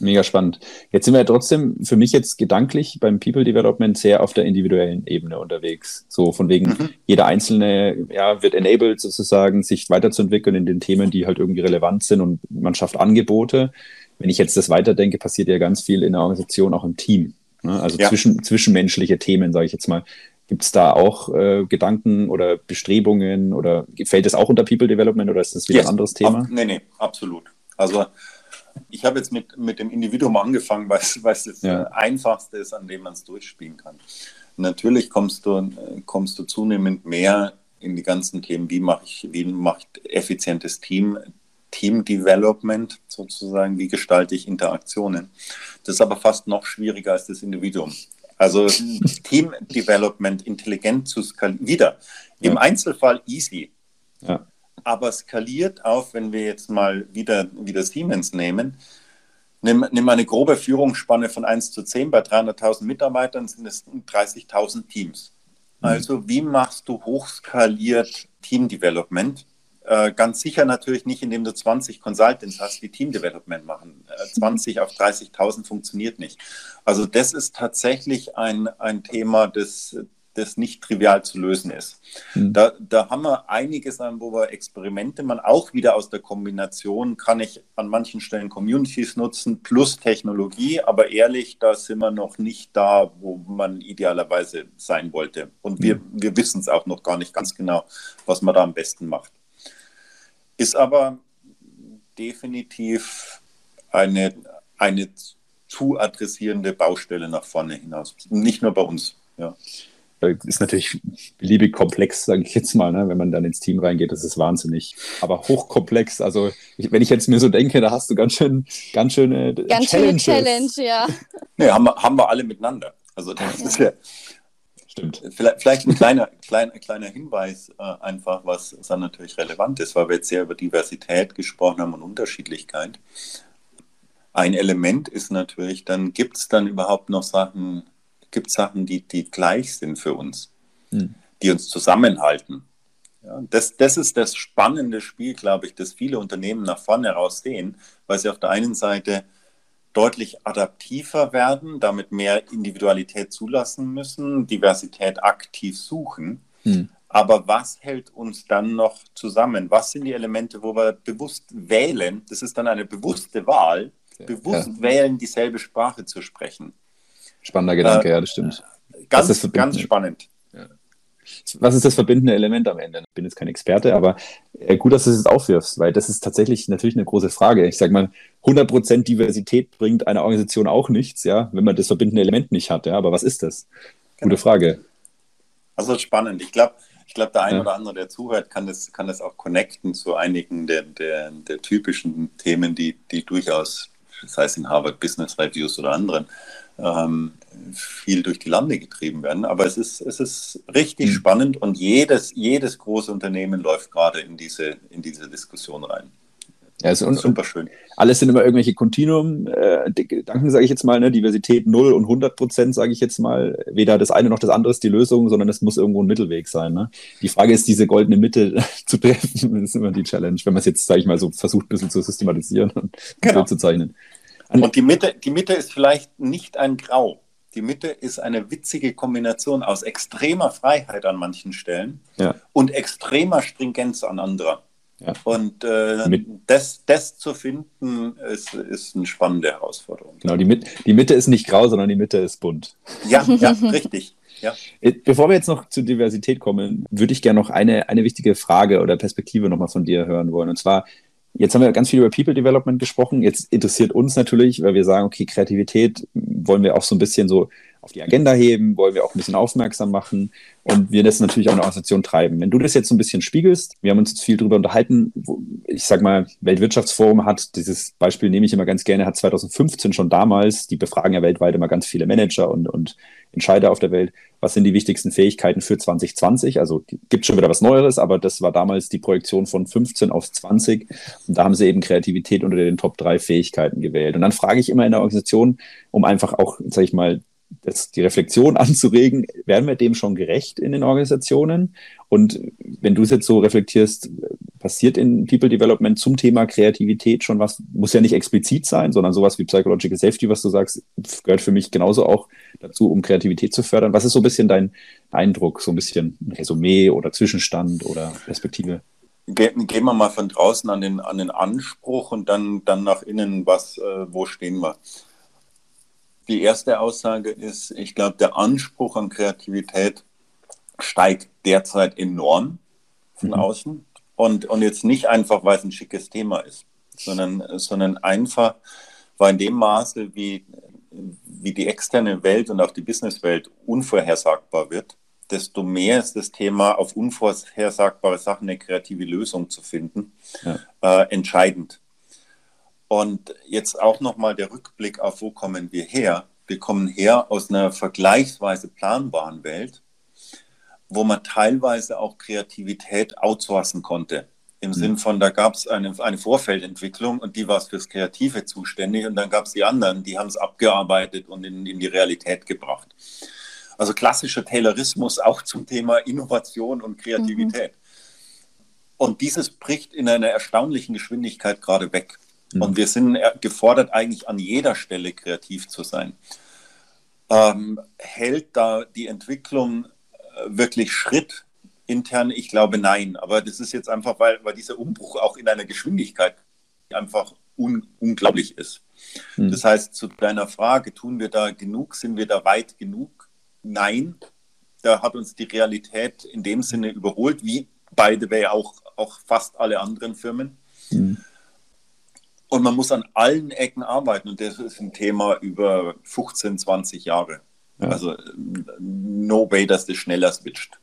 Mega spannend. Jetzt sind wir ja trotzdem für mich jetzt gedanklich beim People Development sehr auf der individuellen Ebene unterwegs. So von wegen, mhm. jeder Einzelne ja, wird enabled sozusagen, sich weiterzuentwickeln in den Themen, die halt irgendwie relevant sind und man schafft Angebote. Wenn ich jetzt das weiterdenke, passiert ja ganz viel in der Organisation, auch im Team. Ne? Also ja. zwischen, zwischenmenschliche Themen, sage ich jetzt mal. Gibt es da auch äh, Gedanken oder Bestrebungen oder fällt das auch unter People Development oder ist das wieder yes. ein anderes Thema? Ab, nee, nee, absolut. Also ich habe jetzt mit, mit dem Individuum angefangen, weil es das ja. einfachste ist, an dem man es durchspielen kann. Natürlich kommst du, kommst du zunehmend mehr in die ganzen Themen, wie mache ich, wie mache ich effizientes Team, Team Development sozusagen, wie gestalte ich Interaktionen. Das ist aber fast noch schwieriger als das Individuum. Also Team Development intelligent zu skalieren. Wieder, im Einzelfall easy. Ja. Aber skaliert auf, wenn wir jetzt mal wieder, wieder Siemens nehmen, nimm, nimm eine grobe Führungsspanne von 1 zu 10, bei 300.000 Mitarbeitern sind es 30.000 Teams. Mhm. Also wie machst du hochskaliert Team Development? Äh, ganz sicher natürlich nicht, indem du 20 Consultants hast, die Team Development machen. Äh, 20 auf 30.000 funktioniert nicht. Also das ist tatsächlich ein, ein Thema, das, das nicht trivial zu lösen ist. Mhm. Da, da haben wir einiges an, wo wir Experimente man auch wieder aus der Kombination kann ich an manchen Stellen Communities nutzen plus Technologie, aber ehrlich, da sind wir noch nicht da, wo man idealerweise sein wollte. Und wir, mhm. wir wissen es auch noch gar nicht ganz genau, was man da am besten macht. Ist aber definitiv eine, eine zu adressierende Baustelle nach vorne hinaus. Nicht nur bei uns. Ja. Ist natürlich beliebig komplex, sage ich jetzt mal, ne? wenn man dann ins Team reingeht, das ist wahnsinnig. Aber hochkomplex. Also, ich, wenn ich jetzt mir so denke, da hast du ganz schön, ganz schöne ganz Challenges. schöne Challenge, ja. Nee, haben wir, haben wir alle miteinander. Also, das ja. ist ja, Stimmt. Vielleicht, vielleicht ein kleiner, kleiner, kleiner Hinweis äh, einfach, was dann natürlich relevant ist, weil wir jetzt sehr über Diversität gesprochen haben und Unterschiedlichkeit. Ein Element ist natürlich, dann gibt es dann überhaupt noch Sachen, gibt Sachen, die, die gleich sind für uns, hm. die uns zusammenhalten. Ja, das, das ist das spannende Spiel, glaube ich, das viele Unternehmen nach vorne heraus sehen, weil sie auf der einen Seite deutlich adaptiver werden, damit mehr Individualität zulassen müssen, Diversität aktiv suchen. Hm. Aber was hält uns dann noch zusammen? Was sind die Elemente, wo wir bewusst wählen? Das ist dann eine bewusste Wahl, ja, bewusst ja. wählen, dieselbe Sprache zu sprechen. Spannender Gedanke, äh, ja, das stimmt. Ganz, das ganz spannend. Was ist das verbindende Element am Ende? Ich bin jetzt kein Experte, aber äh, gut, dass du es jetzt aufwirfst, weil das ist tatsächlich natürlich eine große Frage. Ich sage mal, 100% Diversität bringt einer Organisation auch nichts, ja, wenn man das verbindende Element nicht hat. Ja, aber was ist das? Gute genau. Frage. Also spannend. Ich glaube, ich glaube, der eine ja. oder andere, der zuhört, kann das, kann das auch connecten zu einigen der, der, der typischen Themen, die, die durchaus, sei es in Harvard Business Reviews oder anderen, ähm, viel durch die Lande getrieben werden. Aber es ist, es ist richtig mhm. spannend und jedes, jedes große Unternehmen läuft gerade in diese, in diese Diskussion rein. Ja, ist super schön. Alles sind immer irgendwelche Kontinuum-Gedanken, äh, sage ich jetzt mal, ne? Diversität 0 und 100 Prozent, sage ich jetzt mal. Weder das eine noch das andere ist die Lösung, sondern es muss irgendwo ein Mittelweg sein. Ne? Die Frage ist, diese goldene Mitte zu treffen, das ist immer die Challenge, wenn man es jetzt, sage ich mal, so versucht, ein bisschen zu systematisieren und genau. zu zeichnen. Und die Mitte, die Mitte ist vielleicht nicht ein Grau. Die Mitte ist eine witzige Kombination aus extremer Freiheit an manchen Stellen ja. und extremer Stringenz an anderer. Ja. Und äh, das, das zu finden, ist, ist eine spannende Herausforderung. Genau, die, Mit die Mitte ist nicht grau, sondern die Mitte ist bunt. Ja, ja richtig. Ja. Äh, bevor wir jetzt noch zur Diversität kommen, würde ich gerne noch eine, eine wichtige Frage oder Perspektive nochmal von dir hören wollen. Und zwar, Jetzt haben wir ganz viel über People Development gesprochen. Jetzt interessiert uns natürlich, weil wir sagen, okay, Kreativität wollen wir auch so ein bisschen so auf die Agenda heben, wollen wir auch ein bisschen aufmerksam machen und wir das natürlich auch in der Organisation treiben. Wenn du das jetzt so ein bisschen spiegelst, wir haben uns viel darüber unterhalten, ich sag mal, Weltwirtschaftsforum hat, dieses Beispiel nehme ich immer ganz gerne, hat 2015 schon damals, die befragen ja weltweit immer ganz viele Manager und, und Entscheider auf der Welt, was sind die wichtigsten Fähigkeiten für 2020? Also gibt schon wieder was Neueres, aber das war damals die Projektion von 15 auf 20 und da haben sie eben Kreativität unter den Top 3 Fähigkeiten gewählt. Und dann frage ich immer in der Organisation, um einfach auch, sag ich mal, das, die Reflexion anzuregen, werden wir dem schon gerecht in den Organisationen? Und wenn du es jetzt so reflektierst, passiert in People Development zum Thema Kreativität schon was? Muss ja nicht explizit sein, sondern sowas wie Psychological Safety, was du sagst, gehört für mich genauso auch dazu, um Kreativität zu fördern. Was ist so ein bisschen dein Eindruck, so ein bisschen ein Resümee oder Zwischenstand oder Perspektive? Gehen wir mal von draußen an den, an den Anspruch und dann, dann nach innen, was, äh, wo stehen wir? Die erste Aussage ist, ich glaube, der Anspruch an Kreativität steigt derzeit enorm von mhm. außen. Und, und jetzt nicht einfach, weil es ein schickes Thema ist, sondern, sondern einfach, weil in dem Maße, wie, wie die externe Welt und auch die Businesswelt unvorhersagbar wird, desto mehr ist das Thema, auf unvorhersagbare Sachen eine kreative Lösung zu finden, ja. äh, entscheidend. Und jetzt auch nochmal der Rückblick auf, wo kommen wir her? Wir kommen her aus einer vergleichsweise planbaren Welt, wo man teilweise auch Kreativität outsourcen konnte. Im mhm. Sinn von, da gab es eine, eine Vorfeldentwicklung und die war fürs Kreative zuständig und dann gab es die anderen, die haben es abgearbeitet und in, in die Realität gebracht. Also klassischer Taylorismus auch zum Thema Innovation und Kreativität. Mhm. Und dieses bricht in einer erstaunlichen Geschwindigkeit gerade weg. Mhm. Und wir sind gefordert, eigentlich an jeder Stelle kreativ zu sein. Ähm, hält da die Entwicklung äh, wirklich Schritt intern? Ich glaube nein. Aber das ist jetzt einfach, weil, weil dieser Umbruch auch in einer Geschwindigkeit einfach un unglaublich ist. Mhm. Das heißt, zu deiner Frage, tun wir da genug? Sind wir da weit genug? Nein. Da hat uns die Realität in dem Sinne überholt, wie by the way auch, auch fast alle anderen Firmen. Mhm. Und man muss an allen Ecken arbeiten und das ist ein Thema über 15, 20 Jahre. Ja. Also no way, dass das schneller switcht.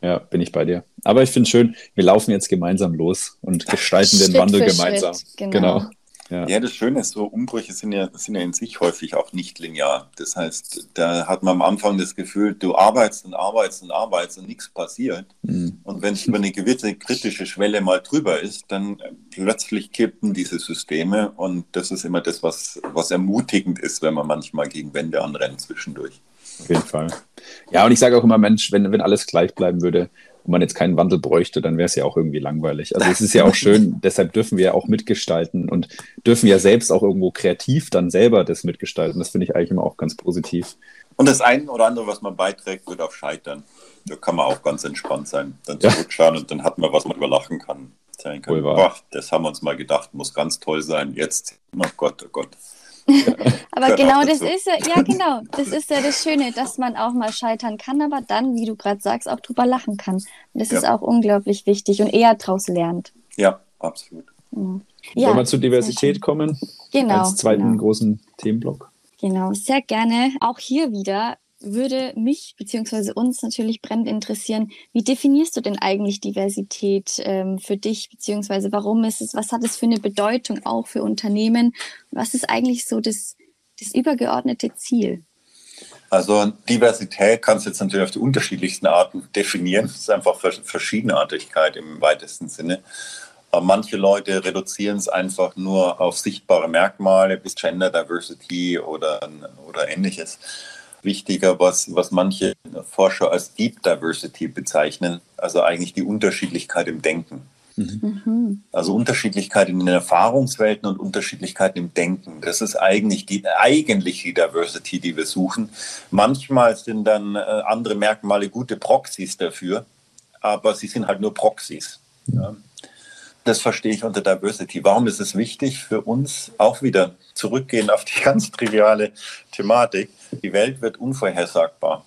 Ja, bin ich bei dir. Aber ich finde es schön, wir laufen jetzt gemeinsam los und gestalten den Wandel gemeinsam. Schritt, genau. genau. Ja. ja, das Schöne ist, so Umbrüche sind ja, sind ja in sich häufig auch nicht linear. Das heißt, da hat man am Anfang das Gefühl, du arbeitest und arbeitest und arbeitest und nichts passiert. Mhm. Und wenn es über eine gewisse kritische Schwelle mal drüber ist, dann plötzlich kippen diese Systeme und das ist immer das, was, was ermutigend ist, wenn man manchmal gegen Wände anrennt zwischendurch. Auf jeden Fall. Ja, und ich sage auch immer, Mensch, wenn, wenn alles gleich bleiben würde, man jetzt keinen Wandel bräuchte, dann wäre es ja auch irgendwie langweilig. Also es ist ja auch schön, deshalb dürfen wir ja auch mitgestalten und dürfen ja selbst auch irgendwo kreativ dann selber das mitgestalten. Das finde ich eigentlich immer auch ganz positiv. Und das eine oder andere, was man beiträgt, wird auch scheitern. Da kann man auch ganz entspannt sein, dann zurückschauen ja. und dann hat man was, man überlachen kann. Kann boah, das haben wir uns mal gedacht, muss ganz toll sein. Jetzt, oh Gott, oh Gott. aber genau das ist ja, ja genau, das ist ja das Schöne, dass man auch mal scheitern kann, aber dann, wie du gerade sagst, auch drüber lachen kann. Und das ja. ist auch unglaublich wichtig und eher daraus lernt. Ja, absolut. Ja. Wollen wir zur Diversität kommen? Genau. Als zweiten genau. großen Themenblock. Genau, sehr gerne. Auch hier wieder würde mich bzw. uns natürlich brennend interessieren, wie definierst du denn eigentlich Diversität ähm, für dich, beziehungsweise warum ist es, was hat es für eine Bedeutung auch für Unternehmen? Was ist eigentlich so das, das übergeordnete Ziel? Also Diversität kannst du jetzt natürlich auf die unterschiedlichsten Arten definieren. Es ist einfach Verschiedenartigkeit im weitesten Sinne. Manche Leute reduzieren es einfach nur auf sichtbare Merkmale bis Gender Diversity oder, oder ähnliches wichtiger, was, was manche Forscher als Deep Diversity bezeichnen, also eigentlich die Unterschiedlichkeit im Denken. Mhm. Also Unterschiedlichkeit in den Erfahrungswelten und Unterschiedlichkeiten im Denken. Das ist eigentlich die eigentliche Diversity, die wir suchen. Manchmal sind dann äh, andere Merkmale gute Proxys dafür, aber sie sind halt nur Proxys. Ja. Das verstehe ich unter Diversity. Warum ist es wichtig für uns? Auch wieder zurückgehen auf die ganz triviale Thematik. Die Welt wird unvorhersagbar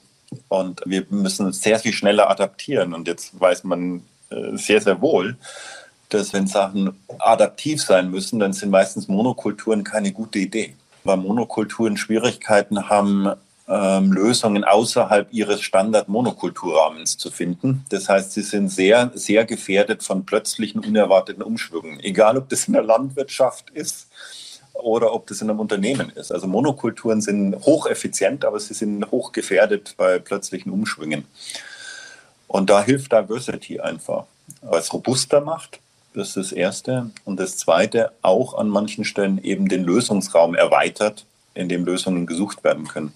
und wir müssen sehr viel schneller adaptieren. Und jetzt weiß man äh, sehr, sehr wohl, dass wenn Sachen adaptiv sein müssen, dann sind meistens Monokulturen keine gute Idee. Weil Monokulturen Schwierigkeiten haben, ähm, Lösungen außerhalb ihres Standard-Monokulturrahmens zu finden. Das heißt, sie sind sehr, sehr gefährdet von plötzlichen, unerwarteten Umschwüngen. Egal, ob das in der Landwirtschaft ist oder ob das in einem Unternehmen ist. Also Monokulturen sind hocheffizient, aber sie sind hochgefährdet bei plötzlichen Umschwüngen. Und da hilft Diversity einfach, weil es robuster macht. Das ist das Erste. Und das Zweite, auch an manchen Stellen eben den Lösungsraum erweitert, in dem Lösungen gesucht werden können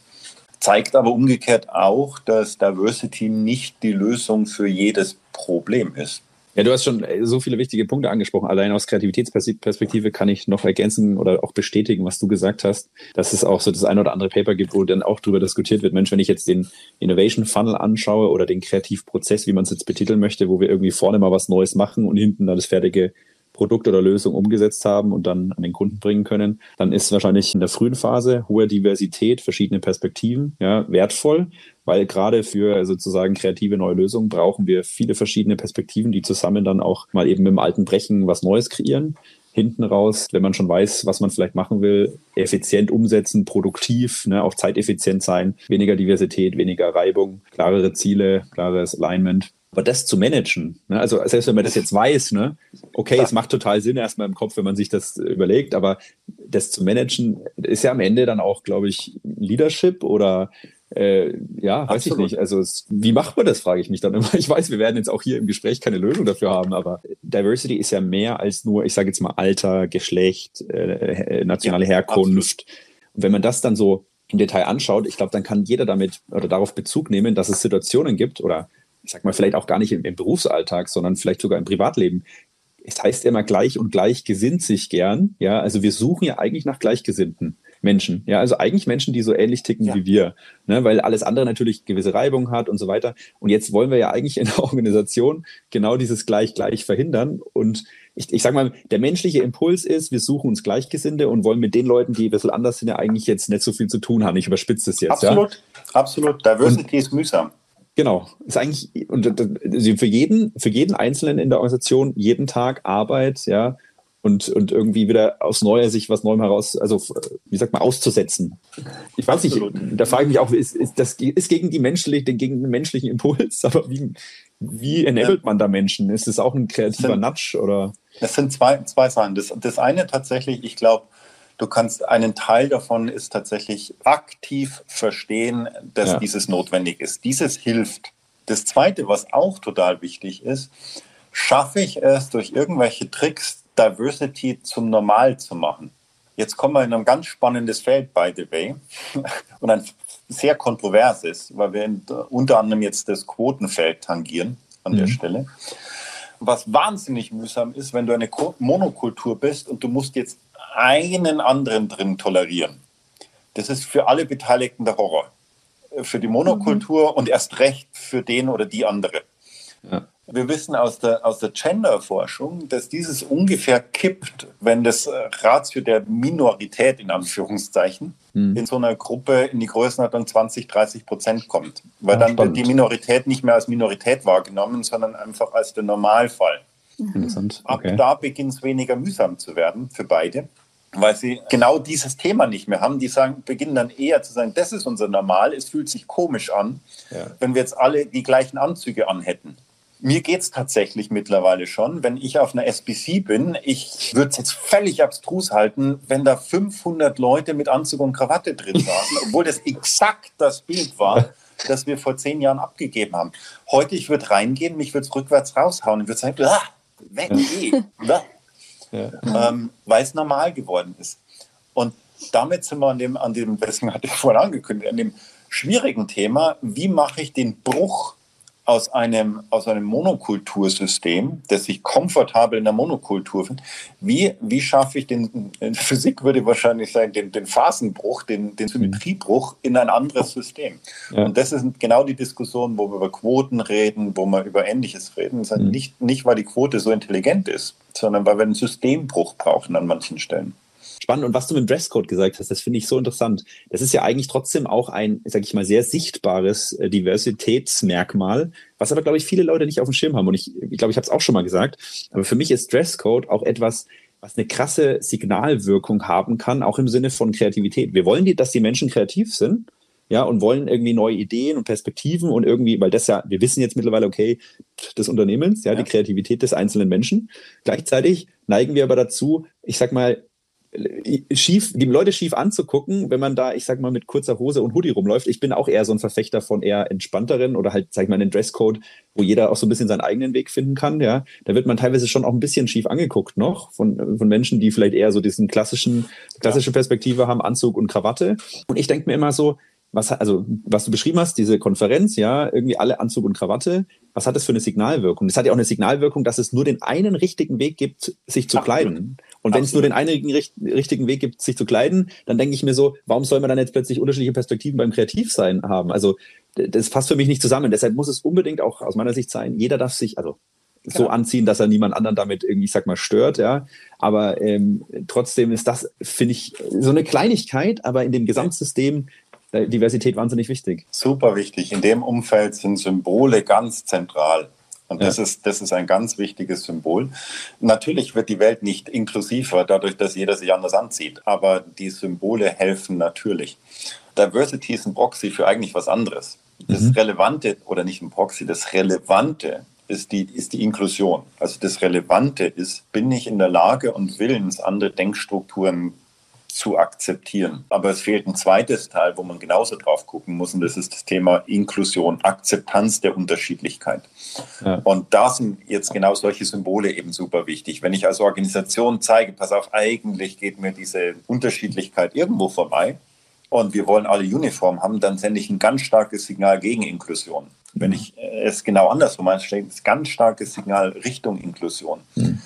zeigt aber umgekehrt auch, dass Diversity nicht die Lösung für jedes Problem ist. Ja, du hast schon äh, so viele wichtige Punkte angesprochen. Allein aus Kreativitätsperspektive kann ich noch ergänzen oder auch bestätigen, was du gesagt hast, dass es auch so das ein oder andere Paper gibt, wo dann auch darüber diskutiert wird, Mensch, wenn ich jetzt den Innovation Funnel anschaue oder den Kreativprozess, wie man es jetzt betiteln möchte, wo wir irgendwie vorne mal was Neues machen und hinten dann das fertige Produkt oder Lösung umgesetzt haben und dann an den Kunden bringen können, dann ist wahrscheinlich in der frühen Phase hohe Diversität, verschiedene Perspektiven, ja, wertvoll, weil gerade für sozusagen kreative neue Lösungen brauchen wir viele verschiedene Perspektiven, die zusammen dann auch mal eben mit dem alten Brechen was Neues kreieren hinten raus, wenn man schon weiß, was man vielleicht machen will, effizient umsetzen, produktiv, ne, auch zeiteffizient sein, weniger Diversität, weniger Reibung, klarere Ziele, klares Alignment. Aber das zu managen, ne, also selbst wenn man das jetzt weiß, ne, okay, es macht total Sinn erstmal im Kopf, wenn man sich das überlegt, aber das zu managen ist ja am Ende dann auch, glaube ich, Leadership oder äh, ja, weiß Absolut. ich nicht. Also es, wie macht man das, frage ich mich dann immer. Ich weiß, wir werden jetzt auch hier im Gespräch keine Lösung dafür haben, aber Diversity ist ja mehr als nur, ich sage jetzt mal Alter, Geschlecht, äh, nationale ja, Herkunft. Absolut. Und wenn man das dann so im Detail anschaut, ich glaube, dann kann jeder damit oder darauf Bezug nehmen, dass es Situationen gibt oder ich sag mal, vielleicht auch gar nicht im, im Berufsalltag, sondern vielleicht sogar im Privatleben. Es heißt immer gleich und gleich gesinnt sich gern. Ja, also wir suchen ja eigentlich nach Gleichgesinnten. Menschen. Ja, also eigentlich Menschen, die so ähnlich ticken ja. wie wir, ne, weil alles andere natürlich gewisse Reibung hat und so weiter. Und jetzt wollen wir ja eigentlich in der Organisation genau dieses Gleich-Gleich verhindern. Und ich, ich sage mal, der menschliche Impuls ist, wir suchen uns Gleichgesinnte und wollen mit den Leuten, die ein bisschen anders sind, ja eigentlich jetzt nicht so viel zu tun haben. Ich überspitze es jetzt. Absolut, ja? absolut. Diversity und, ist mühsam. Genau, ist eigentlich und für jeden, für jeden Einzelnen in der Organisation jeden Tag Arbeit, ja, und, und irgendwie wieder aus Neuer sich was Neuem heraus, also wie sagt man, auszusetzen. Ich weiß nicht, da frage ich mich auch, ist, ist das ist gegen die menschliche, gegen den menschlichen Impuls, aber wie, wie enabled ja. man da Menschen? Ist es auch ein kreativer sind, Nudge oder? Das sind zwei, zwei Sachen. Das, das eine tatsächlich, ich glaube, Du kannst einen Teil davon ist tatsächlich aktiv verstehen, dass ja. dieses notwendig ist. Dieses hilft. Das Zweite, was auch total wichtig ist, schaffe ich es durch irgendwelche Tricks, Diversity zum Normal zu machen. Jetzt kommen wir in ein ganz spannendes Feld, by the way, und ein sehr kontroverses, weil wir unter anderem jetzt das Quotenfeld tangieren an mhm. der Stelle. Was wahnsinnig mühsam ist, wenn du eine Monokultur bist und du musst jetzt einen anderen drin tolerieren. Das ist für alle Beteiligten der Horror. Für die Monokultur mhm. und erst recht für den oder die andere. Ja. Wir wissen aus der, aus der Gender-Forschung, dass dieses ungefähr kippt, wenn das Ratio der Minorität in Anführungszeichen mhm. in so einer Gruppe in die Größenordnung 20, 30 Prozent kommt. Weil ja, dann spannend. wird die Minorität nicht mehr als Minorität wahrgenommen, sondern einfach als der Normalfall. Interessant. Okay. Ab da beginnt es weniger mühsam zu werden für beide, weil sie genau dieses Thema nicht mehr haben. Die sagen, beginnen dann eher zu sagen, das ist unser Normal, es fühlt sich komisch an, ja. wenn wir jetzt alle die gleichen Anzüge anhätten. Mir geht es tatsächlich mittlerweile schon, wenn ich auf einer SBC bin, ich würde es jetzt völlig abstrus halten, wenn da 500 Leute mit Anzug und Krawatte drin saßen, obwohl das exakt das Bild war, das wir vor zehn Jahren abgegeben haben. Heute, ich würde reingehen, mich würde es rückwärts raushauen und würde sagen, ah, weg, eh. ja. ähm, weil es normal geworden ist. Und damit sind wir an dem, an dem, deswegen hatte ich vorhin angekündigt, an dem schwierigen Thema, wie mache ich den Bruch aus einem, aus einem Monokultursystem, das sich komfortabel in der Monokultur findet, wie, wie schaffe ich den, in Physik würde wahrscheinlich sagen, den, den Phasenbruch, den, den Symmetriebruch in ein anderes System. Ja. Und das ist genau die Diskussion, wo wir über Quoten reden, wo wir über Ähnliches reden. Das heißt mhm. nicht, nicht, weil die Quote so intelligent ist, sondern weil wir einen Systembruch brauchen an manchen Stellen spannend. Und was du mit dem Dresscode gesagt hast, das finde ich so interessant. Das ist ja eigentlich trotzdem auch ein, sag ich mal, sehr sichtbares äh, Diversitätsmerkmal, was aber, glaube ich, viele Leute nicht auf dem Schirm haben. Und ich, ich glaube, ich habe es auch schon mal gesagt. Aber für mich ist Dresscode auch etwas, was eine krasse Signalwirkung haben kann, auch im Sinne von Kreativität. Wir wollen, die, dass die Menschen kreativ sind. ja, und wollen irgendwie neue Ideen und Perspektiven und irgendwie, weil das ja, wir wissen jetzt mittlerweile, okay, des Unternehmens, ja, ja. die Kreativität des einzelnen Menschen. Gleichzeitig neigen wir aber dazu, ich sag mal, schief, die Leute schief anzugucken, wenn man da, ich sag mal, mit kurzer Hose und Hoodie rumläuft. Ich bin auch eher so ein Verfechter von eher entspannteren oder halt, sag ich mal, einen Dresscode, wo jeder auch so ein bisschen seinen eigenen Weg finden kann, ja. Da wird man teilweise schon auch ein bisschen schief angeguckt noch von, von Menschen, die vielleicht eher so diesen klassischen, klassische Perspektive haben, Anzug und Krawatte. Und ich denke mir immer so, was, also, was du beschrieben hast, diese Konferenz, ja, irgendwie alle Anzug und Krawatte, was hat das für eine Signalwirkung? Das hat ja auch eine Signalwirkung, dass es nur den einen richtigen Weg gibt, sich zu Absolut. kleiden. Und wenn es nur den einen richtigen Weg gibt, sich zu kleiden, dann denke ich mir so, warum soll man dann jetzt plötzlich unterschiedliche Perspektiven beim Kreativsein haben? Also, das passt für mich nicht zusammen. Deshalb muss es unbedingt auch aus meiner Sicht sein, jeder darf sich, also so genau. anziehen, dass er niemand anderen damit irgendwie, ich sag mal, stört, ja. Aber ähm, trotzdem ist das, finde ich, so eine Kleinigkeit, aber in dem Gesamtsystem Diversität wahnsinnig wichtig. Super wichtig. In dem Umfeld sind Symbole ganz zentral. Und das, ja. ist, das ist ein ganz wichtiges Symbol. Natürlich wird die Welt nicht inklusiver, dadurch, dass jeder sich anders anzieht. Aber die Symbole helfen natürlich. Diversity ist ein Proxy für eigentlich was anderes. Das mhm. Relevante, oder nicht ein Proxy, das Relevante ist die, ist die Inklusion. Also das Relevante ist, bin ich in der Lage und willens, andere Denkstrukturen zu akzeptieren. Aber es fehlt ein zweites Teil, wo man genauso drauf gucken muss, und das ist das Thema Inklusion, Akzeptanz der Unterschiedlichkeit. Ja. Und da sind jetzt genau solche Symbole eben super wichtig. Wenn ich als Organisation zeige, pass auf, eigentlich geht mir diese Unterschiedlichkeit irgendwo vorbei und wir wollen alle Uniform haben, dann sende ich ein ganz starkes Signal gegen Inklusion. Wenn ich es genau andersrum meine, stelle ich ein ganz starkes Signal Richtung Inklusion. Mhm.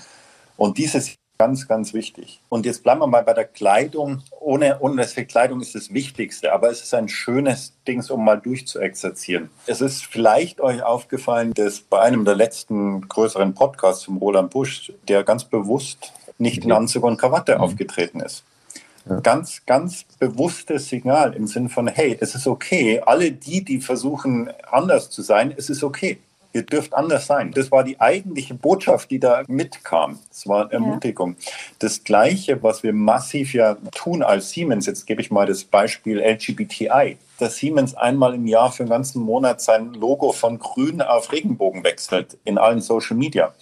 Und dieses Ganz, ganz wichtig. Und jetzt bleiben wir mal bei der Kleidung. Ohne, ohne das Kleidung ist das Wichtigste, aber es ist ein schönes Ding, um mal durchzuexerzieren. Es ist vielleicht euch aufgefallen, dass bei einem der letzten größeren Podcasts von Roland Busch, der ganz bewusst nicht in Anzug und Krawatte mhm. aufgetreten ist. Ja. Ganz, ganz bewusstes Signal im Sinn von, hey, es ist okay. Alle die, die versuchen, anders zu sein, es ist okay ihr dürft anders sein. Das war die eigentliche Botschaft, die da mitkam. Das war Ermutigung. Ja. Das Gleiche, was wir massiv ja tun als Siemens, jetzt gebe ich mal das Beispiel LGBTI, dass Siemens einmal im Jahr für einen ganzen Monat sein Logo von grün auf Regenbogen wechselt in allen Social Media.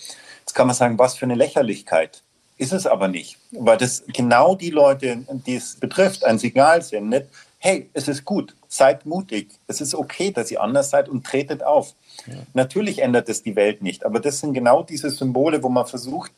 Jetzt kann man sagen, was für eine Lächerlichkeit. Ist es aber nicht, weil das genau die Leute, die es betrifft, ein Signal sind, nicht, hey, es ist gut, seid mutig, es ist okay, dass ihr anders seid und tretet auf. Ja. Natürlich ändert es die Welt nicht, aber das sind genau diese Symbole, wo man versucht,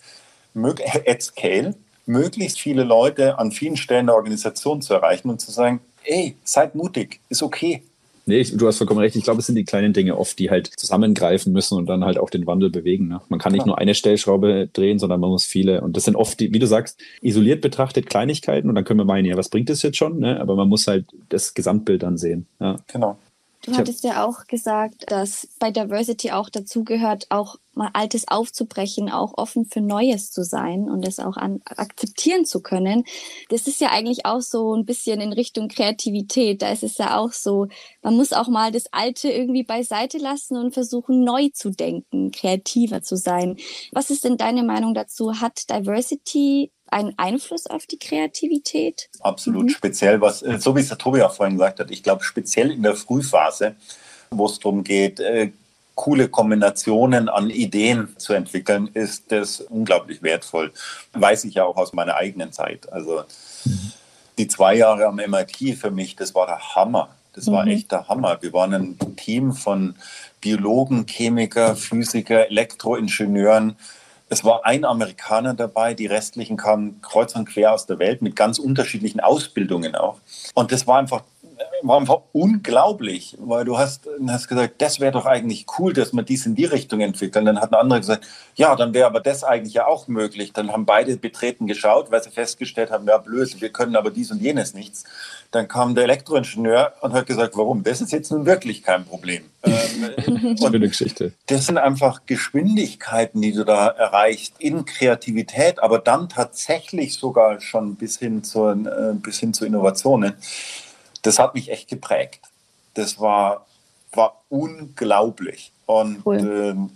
at scale, möglichst viele Leute an vielen Stellen der Organisation zu erreichen und zu sagen, ey, seid mutig, ist okay. Nee, du hast vollkommen recht. Ich glaube, es sind die kleinen Dinge oft, die halt zusammengreifen müssen und dann halt auch den Wandel bewegen. Ne? Man kann nicht nur eine Stellschraube drehen, sondern man muss viele. Und das sind oft, die, wie du sagst, isoliert betrachtet Kleinigkeiten. Und dann können wir meinen, ja, was bringt das jetzt schon? Ne? Aber man muss halt das Gesamtbild dann sehen. Ja. Genau. Du hattest ja auch gesagt, dass bei Diversity auch dazugehört, auch mal Altes aufzubrechen, auch offen für Neues zu sein und es auch an, akzeptieren zu können. Das ist ja eigentlich auch so ein bisschen in Richtung Kreativität. Da ist es ja auch so, man muss auch mal das Alte irgendwie beiseite lassen und versuchen, neu zu denken, kreativer zu sein. Was ist denn deine Meinung dazu? Hat Diversity einen Einfluss auf die Kreativität? Absolut, mhm. speziell was, äh, so wie es der Tobi auch vorhin gesagt hat, ich glaube speziell in der Frühphase, wo es darum geht, äh, coole Kombinationen an Ideen zu entwickeln, ist das unglaublich wertvoll. Weiß ich ja auch aus meiner eigenen Zeit. Also mhm. die zwei Jahre am MIT für mich, das war der Hammer. Das war mhm. echt der Hammer. Wir waren ein Team von Biologen, Chemiker, Physiker, Elektroingenieuren, es war ein Amerikaner dabei, die restlichen kamen kreuz und quer aus der Welt mit ganz unterschiedlichen Ausbildungen auch. Und das war einfach war einfach unglaublich, weil du hast, hast gesagt, das wäre doch eigentlich cool, dass wir dies in die Richtung entwickeln. Dann hat ein anderer gesagt, ja, dann wäre aber das eigentlich ja auch möglich. Dann haben beide betreten geschaut, weil sie festgestellt haben, ja blöd, wir können aber dies und jenes nichts. Dann kam der Elektroingenieur und hat gesagt, warum? Das ist jetzt nun wirklich kein Problem. Ähm, Schöne Geschichte. Das sind einfach Geschwindigkeiten, die du da erreichst in Kreativität, aber dann tatsächlich sogar schon bis hin zu, äh, bis hin zu Innovationen das hat mich echt geprägt. Das war, war unglaublich. Und cool. ähm,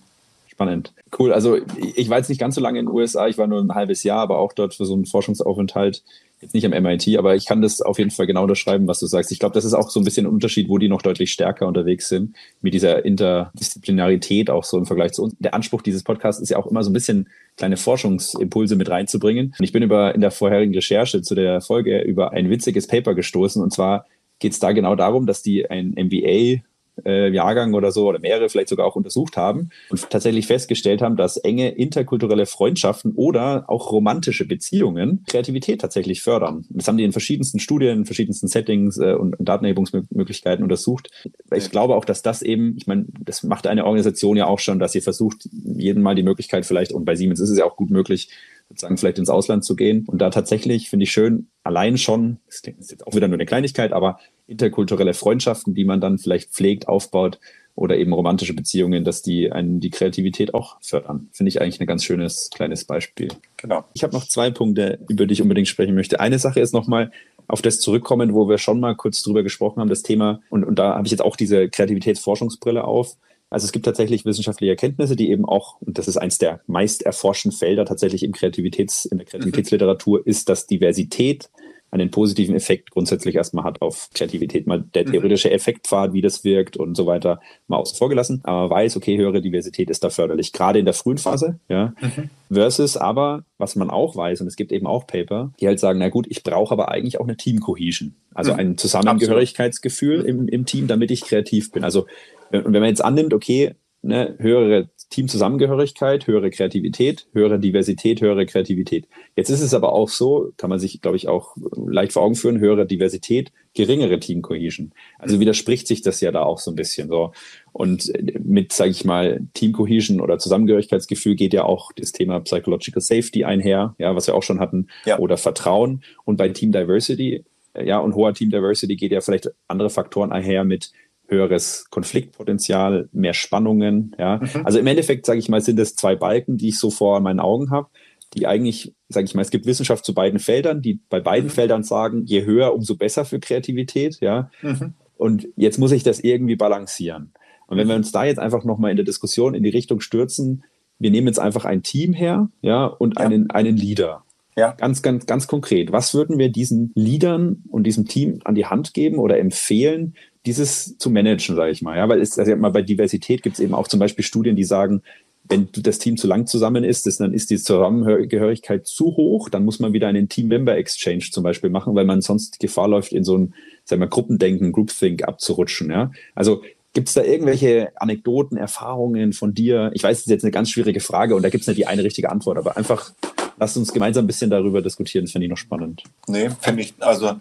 Spannend. Cool. Also ich war jetzt nicht ganz so lange in den USA, ich war nur ein halbes Jahr, aber auch dort für so einen Forschungsaufenthalt jetzt nicht am MIT, aber ich kann das auf jeden Fall genau unterschreiben, was du sagst. Ich glaube, das ist auch so ein bisschen ein Unterschied, wo die noch deutlich stärker unterwegs sind, mit dieser Interdisziplinarität auch so im Vergleich zu uns. Der Anspruch dieses Podcasts ist ja auch immer so ein bisschen kleine Forschungsimpulse mit reinzubringen. Und ich bin über in der vorherigen Recherche zu der Folge über ein witziges Paper gestoßen und zwar geht es da genau darum, dass die ein MBA äh, Jahrgang oder so oder mehrere vielleicht sogar auch untersucht haben und tatsächlich festgestellt haben, dass enge interkulturelle Freundschaften oder auch romantische Beziehungen Kreativität tatsächlich fördern. Das haben die in verschiedensten Studien, in verschiedensten Settings äh, und Datenerhebungsmöglichkeiten untersucht. Ich glaube auch, dass das eben, ich meine, das macht eine Organisation ja auch schon, dass sie versucht, jeden Mal die Möglichkeit vielleicht, und bei Siemens ist es ja auch gut möglich, sozusagen vielleicht ins Ausland zu gehen. Und da tatsächlich finde ich schön, allein schon, das ist jetzt auch wieder nur eine Kleinigkeit, aber interkulturelle Freundschaften, die man dann vielleicht pflegt, aufbaut oder eben romantische Beziehungen, dass die einen die Kreativität auch fördern. Finde ich eigentlich ein ganz schönes kleines Beispiel. Genau. Ich habe noch zwei Punkte, über die ich unbedingt sprechen möchte. Eine Sache ist nochmal auf das zurückkommen, wo wir schon mal kurz drüber gesprochen haben, das Thema, und, und da habe ich jetzt auch diese Kreativitätsforschungsbrille auf. Also es gibt tatsächlich wissenschaftliche Erkenntnisse, die eben auch, und das ist eins der meist erforschten Felder tatsächlich im Kreativitäts, in der Kreativitätsliteratur, ist, dass Diversität einen positiven Effekt grundsätzlich erstmal hat auf Kreativität. Mal der mhm. theoretische Effektpfad, wie das wirkt und so weiter, mal außen vor gelassen. Aber weiß, okay, höhere Diversität ist da förderlich, gerade in der frühen Phase, ja. Mhm. Versus aber, was man auch weiß, und es gibt eben auch Paper, die halt sagen, na gut, ich brauche aber eigentlich auch eine Team-Cohesion. Also mhm. ein Zusammengehörigkeitsgefühl im, im Team, damit ich kreativ bin. Also, wenn man jetzt annimmt, okay, ne, höhere Teamzusammengehörigkeit, höhere Kreativität, höhere Diversität, höhere Kreativität. Jetzt ist es aber auch so, kann man sich, glaube ich, auch leicht vor Augen führen, höhere Diversität, geringere Team Cohesion. Also widerspricht sich das ja da auch so ein bisschen so. Und mit, sage ich mal, Team Cohesion oder Zusammengehörigkeitsgefühl geht ja auch das Thema Psychological Safety einher, ja, was wir auch schon hatten, ja. oder Vertrauen. Und bei Team Diversity, ja, und hoher Team Diversity geht ja vielleicht andere Faktoren einher mit höheres Konfliktpotenzial, mehr Spannungen. Ja, mhm. also im Endeffekt sage ich mal, sind es zwei Balken, die ich so vor meinen Augen habe, die eigentlich, sage ich mal, es gibt Wissenschaft zu beiden Feldern, die bei beiden mhm. Feldern sagen, je höher, umso besser für Kreativität. Ja, mhm. und jetzt muss ich das irgendwie balancieren. Und wenn wir uns da jetzt einfach nochmal in der Diskussion in die Richtung stürzen, wir nehmen jetzt einfach ein Team her, ja, und ja. einen einen Leader. Ja. Ganz, ganz, ganz konkret. Was würden wir diesen Leadern und diesem Team an die Hand geben oder empfehlen, dieses zu managen, sage ich mal. Ja, weil es, also mal bei Diversität gibt es eben auch zum Beispiel Studien, die sagen, wenn das Team zu lang zusammen ist, dann ist die Zusammengehörigkeit zu hoch, dann muss man wieder einen Team-Member-Exchange zum Beispiel machen, weil man sonst Gefahr läuft, in so ein sagen wir, Gruppendenken, Groupthink abzurutschen. Ja? Also gibt es da irgendwelche Anekdoten, Erfahrungen von dir? Ich weiß, das ist jetzt eine ganz schwierige Frage und da gibt es nicht die eine richtige Antwort, aber einfach lass uns gemeinsam ein bisschen darüber diskutieren, das finde ich noch spannend. Nee, finde ich, also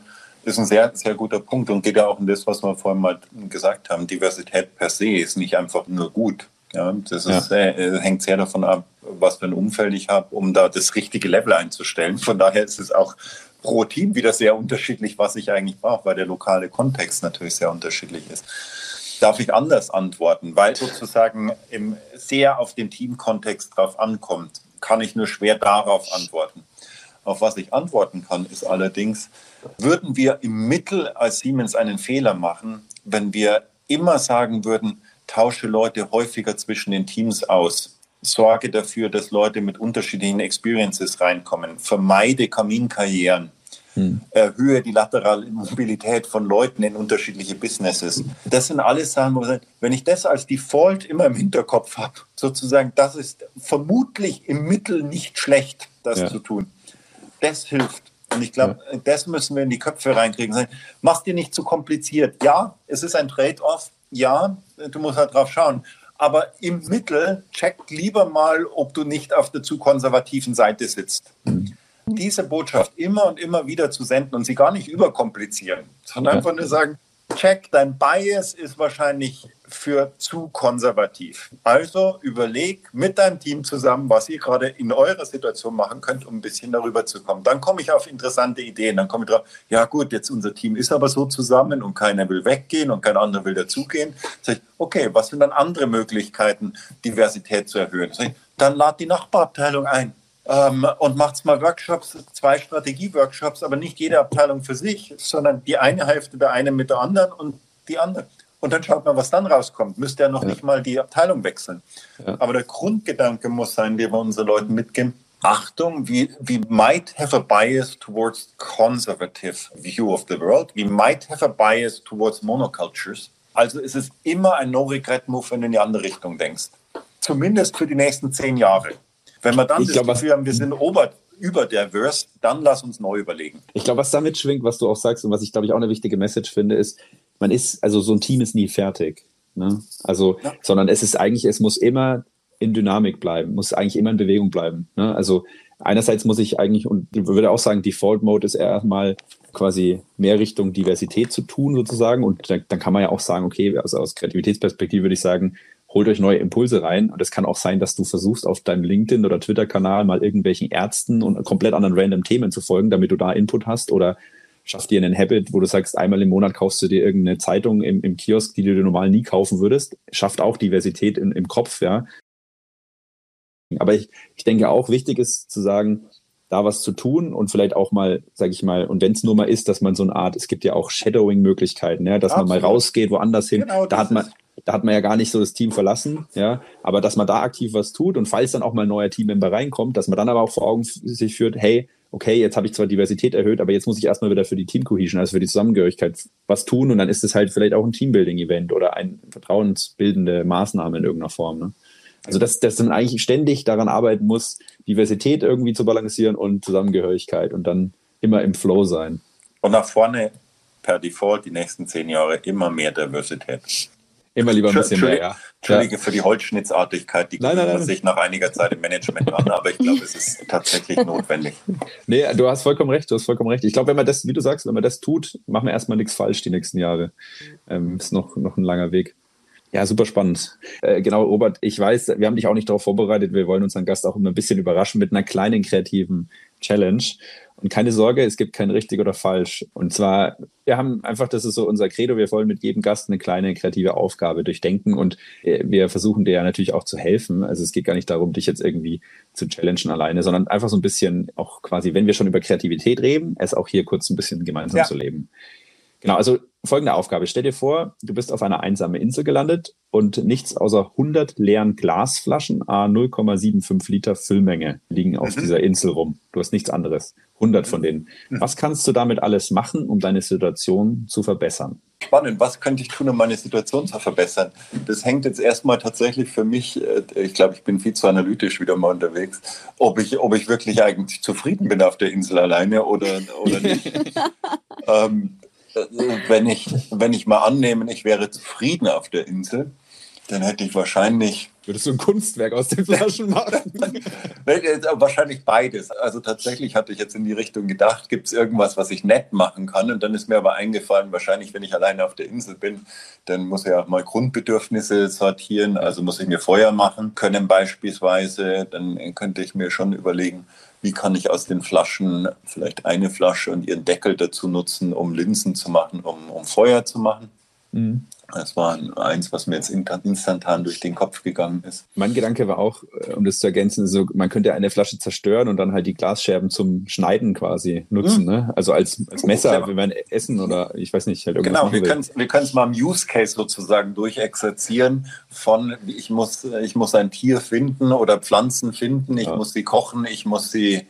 ist ein sehr, sehr guter Punkt und geht ja auch in das, was wir vorhin mal gesagt haben. Diversität per se ist nicht einfach nur gut. Ja, das ist, ja. Äh, hängt sehr davon ab, was für ein Umfeld ich habe, um da das richtige Level einzustellen. Von daher ist es auch pro Team wieder sehr unterschiedlich, was ich eigentlich brauche, weil der lokale Kontext natürlich sehr unterschiedlich ist. Darf ich anders antworten, weil sozusagen im, sehr auf den Teamkontext drauf ankommt, kann ich nur schwer darauf antworten. Auf was ich antworten kann, ist allerdings, würden wir im Mittel als Siemens einen Fehler machen, wenn wir immer sagen würden, tausche Leute häufiger zwischen den Teams aus, sorge dafür, dass Leute mit unterschiedlichen Experiences reinkommen, vermeide Kaminkarrieren, hm. erhöhe die laterale Mobilität von Leuten in unterschiedliche Businesses. Das sind alles Sachen, wo wir sagen, wenn ich das als Default immer im Hinterkopf habe, sozusagen, das ist vermutlich im Mittel nicht schlecht, das ja. zu tun das hilft. Und ich glaube, ja. das müssen wir in die Köpfe reinkriegen. Mach dir nicht zu kompliziert. Ja, es ist ein Trade-off. Ja, du musst halt drauf schauen. Aber im Mittel check lieber mal, ob du nicht auf der zu konservativen Seite sitzt. Mhm. Diese Botschaft immer und immer wieder zu senden und sie gar nicht überkomplizieren, sondern ja. einfach nur sagen, check, dein Bias ist wahrscheinlich für zu konservativ. Also überleg mit deinem Team zusammen, was ihr gerade in eurer Situation machen könnt, um ein bisschen darüber zu kommen. Dann komme ich auf interessante Ideen. Dann komme ich drauf, ja gut, jetzt unser Team ist aber so zusammen und keiner will weggehen und kein anderer will dazugehen. Sag ich, okay, was sind dann andere Möglichkeiten, Diversität zu erhöhen? Ich, dann lad die Nachbarabteilung ein ähm, und macht mal Workshops, zwei Strategie-Workshops, aber nicht jede Abteilung für sich, sondern die eine Hälfte der einen mit der anderen und die andere. Und dann schaut man, was dann rauskommt. Müsste ja noch ja. nicht mal die Abteilung wechseln. Ja. Aber der Grundgedanke muss sein, den wir unseren Leuten mitgeben. Achtung, we, we might have a bias towards conservative view of the world. We might have a bias towards monocultures. Also ist es immer ein No-Regret-Move, wenn du in die andere Richtung denkst. Zumindest für die nächsten zehn Jahre. Wenn wir dann ich das glaub, Gefühl haben, wir sind ober, überdiverse, dann lass uns neu überlegen. Ich glaube, was damit schwingt, was du auch sagst und was ich, glaube ich, auch eine wichtige Message finde, ist, man ist, also so ein Team ist nie fertig. Ne? Also, ja. sondern es ist eigentlich, es muss immer in Dynamik bleiben, muss eigentlich immer in Bewegung bleiben. Ne? Also einerseits muss ich eigentlich, und ich würde auch sagen, Default Mode ist erstmal quasi mehr Richtung Diversität zu tun sozusagen. Und dann, dann kann man ja auch sagen, okay, also aus Kreativitätsperspektive würde ich sagen, holt euch neue Impulse rein. Und es kann auch sein, dass du versuchst, auf deinem LinkedIn oder Twitter-Kanal mal irgendwelchen Ärzten und komplett anderen random Themen zu folgen, damit du da Input hast oder schaff dir einen Habit, wo du sagst, einmal im Monat kaufst du dir irgendeine Zeitung im, im Kiosk, die du dir normal nie kaufen würdest. Schafft auch Diversität in, im Kopf, ja. Aber ich, ich denke auch, wichtig ist zu sagen, da was zu tun und vielleicht auch mal, sage ich mal, und wenn es nur mal ist, dass man so eine Art, es gibt ja auch Shadowing-Möglichkeiten, ja, dass Absolut. man mal rausgeht, woanders hin. Genau, da hat man, da hat man ja gar nicht so das Team verlassen, ja, aber dass man da aktiv was tut und falls dann auch mal ein neuer Teammember reinkommt, dass man dann aber auch vor Augen sich führt, hey, okay, jetzt habe ich zwar Diversität erhöht, aber jetzt muss ich erstmal wieder für die Team-Cohesion, also für die Zusammengehörigkeit was tun und dann ist es halt vielleicht auch ein Teambuilding-Event oder ein vertrauensbildende Maßnahme in irgendeiner Form, ne? Also dass, dass man eigentlich ständig daran arbeiten muss, Diversität irgendwie zu balancieren und Zusammengehörigkeit und dann immer im Flow sein. Und nach vorne per Default die nächsten zehn Jahre immer mehr Diversität. Immer lieber ein bisschen mehr, ja. Entschuldige für die Holzschnittsartigkeit, die nein, nein, nein. sich nach einiger Zeit im Management an, aber ich glaube, es ist tatsächlich notwendig. Nee, du hast vollkommen recht, du hast vollkommen recht. Ich glaube, wenn man das, wie du sagst, wenn man das tut, machen wir erstmal nichts falsch die nächsten Jahre. Ähm, ist noch, noch ein langer Weg. Ja, super spannend. Äh, genau, Robert, ich weiß, wir haben dich auch nicht darauf vorbereitet. Wir wollen unseren Gast auch immer ein bisschen überraschen mit einer kleinen kreativen Challenge. Und keine Sorge, es gibt kein richtig oder falsch. Und zwar, wir haben einfach, das ist so unser Credo, wir wollen mit jedem Gast eine kleine kreative Aufgabe durchdenken und äh, wir versuchen dir ja natürlich auch zu helfen. Also es geht gar nicht darum, dich jetzt irgendwie zu challengen alleine, sondern einfach so ein bisschen auch quasi, wenn wir schon über Kreativität reden, es auch hier kurz ein bisschen gemeinsam ja. zu leben. Genau, also folgende Aufgabe. Stell dir vor, du bist auf einer einsamen Insel gelandet und nichts außer 100 leeren Glasflaschen a 0,75 Liter Füllmenge liegen auf mhm. dieser Insel rum. Du hast nichts anderes. 100 von denen. Mhm. Was kannst du damit alles machen, um deine Situation zu verbessern? Spannend. Was könnte ich tun, um meine Situation zu verbessern? Das hängt jetzt erstmal tatsächlich für mich, äh, ich glaube, ich bin viel zu analytisch wieder mal unterwegs, ob ich, ob ich wirklich eigentlich zufrieden bin auf der Insel alleine oder, oder nicht. ähm, wenn ich, wenn ich mal annehme, ich wäre zufrieden auf der Insel, dann hätte ich wahrscheinlich. Würdest du ein Kunstwerk aus den Flaschen machen? wahrscheinlich beides. Also tatsächlich hatte ich jetzt in die Richtung gedacht, gibt es irgendwas, was ich nett machen kann? Und dann ist mir aber eingefallen, wahrscheinlich, wenn ich alleine auf der Insel bin, dann muss ich auch mal Grundbedürfnisse sortieren. Also muss ich mir Feuer machen können beispielsweise. Dann könnte ich mir schon überlegen, wie kann ich aus den Flaschen vielleicht eine Flasche und ihren Deckel dazu nutzen, um Linsen zu machen, um, um Feuer zu machen. Mhm. Das war eins, was mir jetzt instantan durch den Kopf gegangen ist. Mein Gedanke war auch, äh, um das zu ergänzen, so, man könnte eine Flasche zerstören und dann halt die Glasscherben zum Schneiden quasi nutzen. Mhm. Ne? Also als, als Messer, ja. wenn man essen oder ich weiß nicht, halt irgendwas Genau, wir können es mal im Use Case sozusagen durchexerzieren von ich muss, ich muss ein Tier finden oder Pflanzen finden, ich ja. muss sie kochen, ich muss sie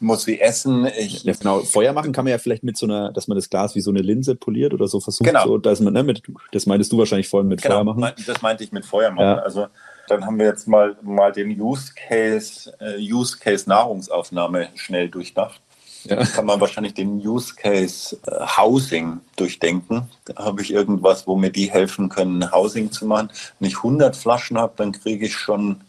muss sie essen. Ich, ja, genau. Feuer machen kann man ja vielleicht mit so einer, dass man das Glas wie so eine Linse poliert oder so versucht. Genau. So, dass man, ne, mit, das meintest du wahrscheinlich vorhin mit genau, Feuer machen. Das meinte ich mit Feuer machen. Ja. Also dann haben wir jetzt mal, mal den Use Case, äh, Use Case Nahrungsaufnahme schnell durchdacht. Ja. kann man wahrscheinlich den Use Case äh, Housing durchdenken. Da habe ich irgendwas, wo mir die helfen können, Housing zu machen. Wenn ich 100 Flaschen habe, dann kriege ich schon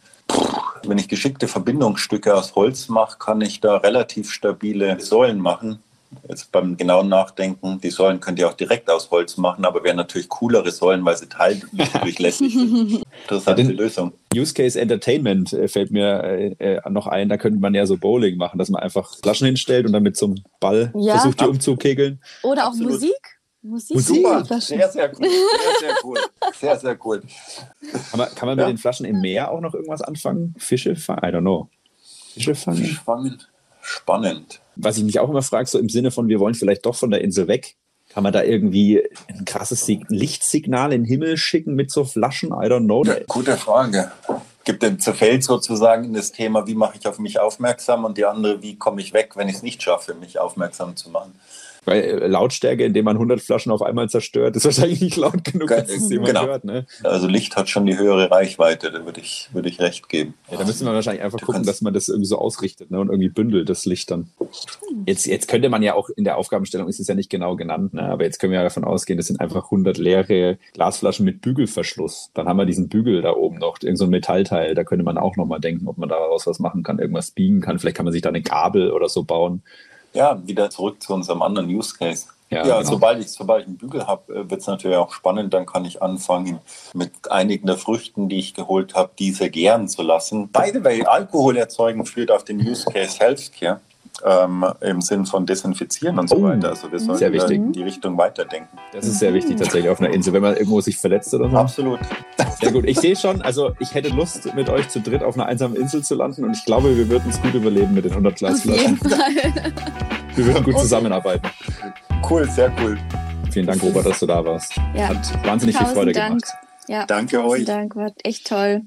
wenn ich geschickte Verbindungsstücke aus Holz mache, kann ich da relativ stabile Säulen machen. Jetzt beim genauen Nachdenken, die Säulen könnt ihr auch direkt aus Holz machen, aber wären natürlich coolere Säulen, weil sie teildurchlässig sind. Interessante ja, Lösung. Use Case Entertainment äh, fällt mir äh, äh, noch ein, da könnte man ja so Bowling machen, dass man einfach Flaschen hinstellt und dann mit so einem Ball ja. versucht, die umzukegeln. Oder auch Absolut. Musik. Musik. Super, sehr, sehr cool. Sehr, sehr cool. Sehr, sehr cool. Kann man, kann man ja. mit den Flaschen im Meer auch noch irgendwas anfangen? Fische fangen? I don't know. Fische fangen? Fisch fangen. Spannend. Was ich mich auch immer frage, so im Sinne von, wir wollen vielleicht doch von der Insel weg. Kann man da irgendwie ein krasses Lichtsignal in den Himmel schicken mit so Flaschen? I don't know. Ja, gute Frage. Gibt denn zerfällt sozusagen das Thema, wie mache ich auf mich aufmerksam und die andere, wie komme ich weg, wenn ich es nicht schaffe, mich aufmerksam zu machen? Weil äh, Lautstärke, indem man 100 Flaschen auf einmal zerstört, ist wahrscheinlich nicht laut genug, dass es jemand genau. hört. Ne? Also Licht hat schon die höhere Reichweite, da würde ich, würd ich recht geben. Ja, da müssen wir wahrscheinlich einfach du gucken, dass man das irgendwie so ausrichtet ne? und irgendwie bündelt, das Licht dann. Jetzt, jetzt könnte man ja auch in der Aufgabenstellung, ist es ja nicht genau genannt, ne? aber jetzt können wir ja davon ausgehen, das sind einfach 100 leere Glasflaschen mit Bügelverschluss. Dann haben wir diesen Bügel da oben noch, irgend so ein Metallteil, da könnte man auch nochmal denken, ob man daraus was machen kann, irgendwas biegen kann. Vielleicht kann man sich da eine Gabel oder so bauen. Ja, wieder zurück zu unserem anderen Use Case. Ja, ja genau. sobald, ich, sobald ich einen Bügel habe, äh, wird es natürlich auch spannend. Dann kann ich anfangen, mit einigen der Früchten, die ich geholt habe, diese gären zu lassen. By the way, Alkohol erzeugen führt auf den Use Case Healthcare. Ähm, im Sinn von Desinfizieren und so oh, weiter. Also wir sollten in die Richtung weiterdenken. Das ist sehr wichtig tatsächlich auf einer Insel, wenn man irgendwo sich verletzt oder so. Absolut. Sehr gut. Ich sehe schon, also ich hätte Lust, mit euch zu dritt auf einer einsamen Insel zu landen und ich glaube, wir würden es gut überleben mit den 100 Glasflaschen. Wir würden gut zusammenarbeiten. Cool, sehr cool. Vielen Dank, Robert, dass du da warst. Ja. Hat wahnsinnig Tausend viel Freude Dank. gemacht. Ja. Danke euch. Dank, war echt toll.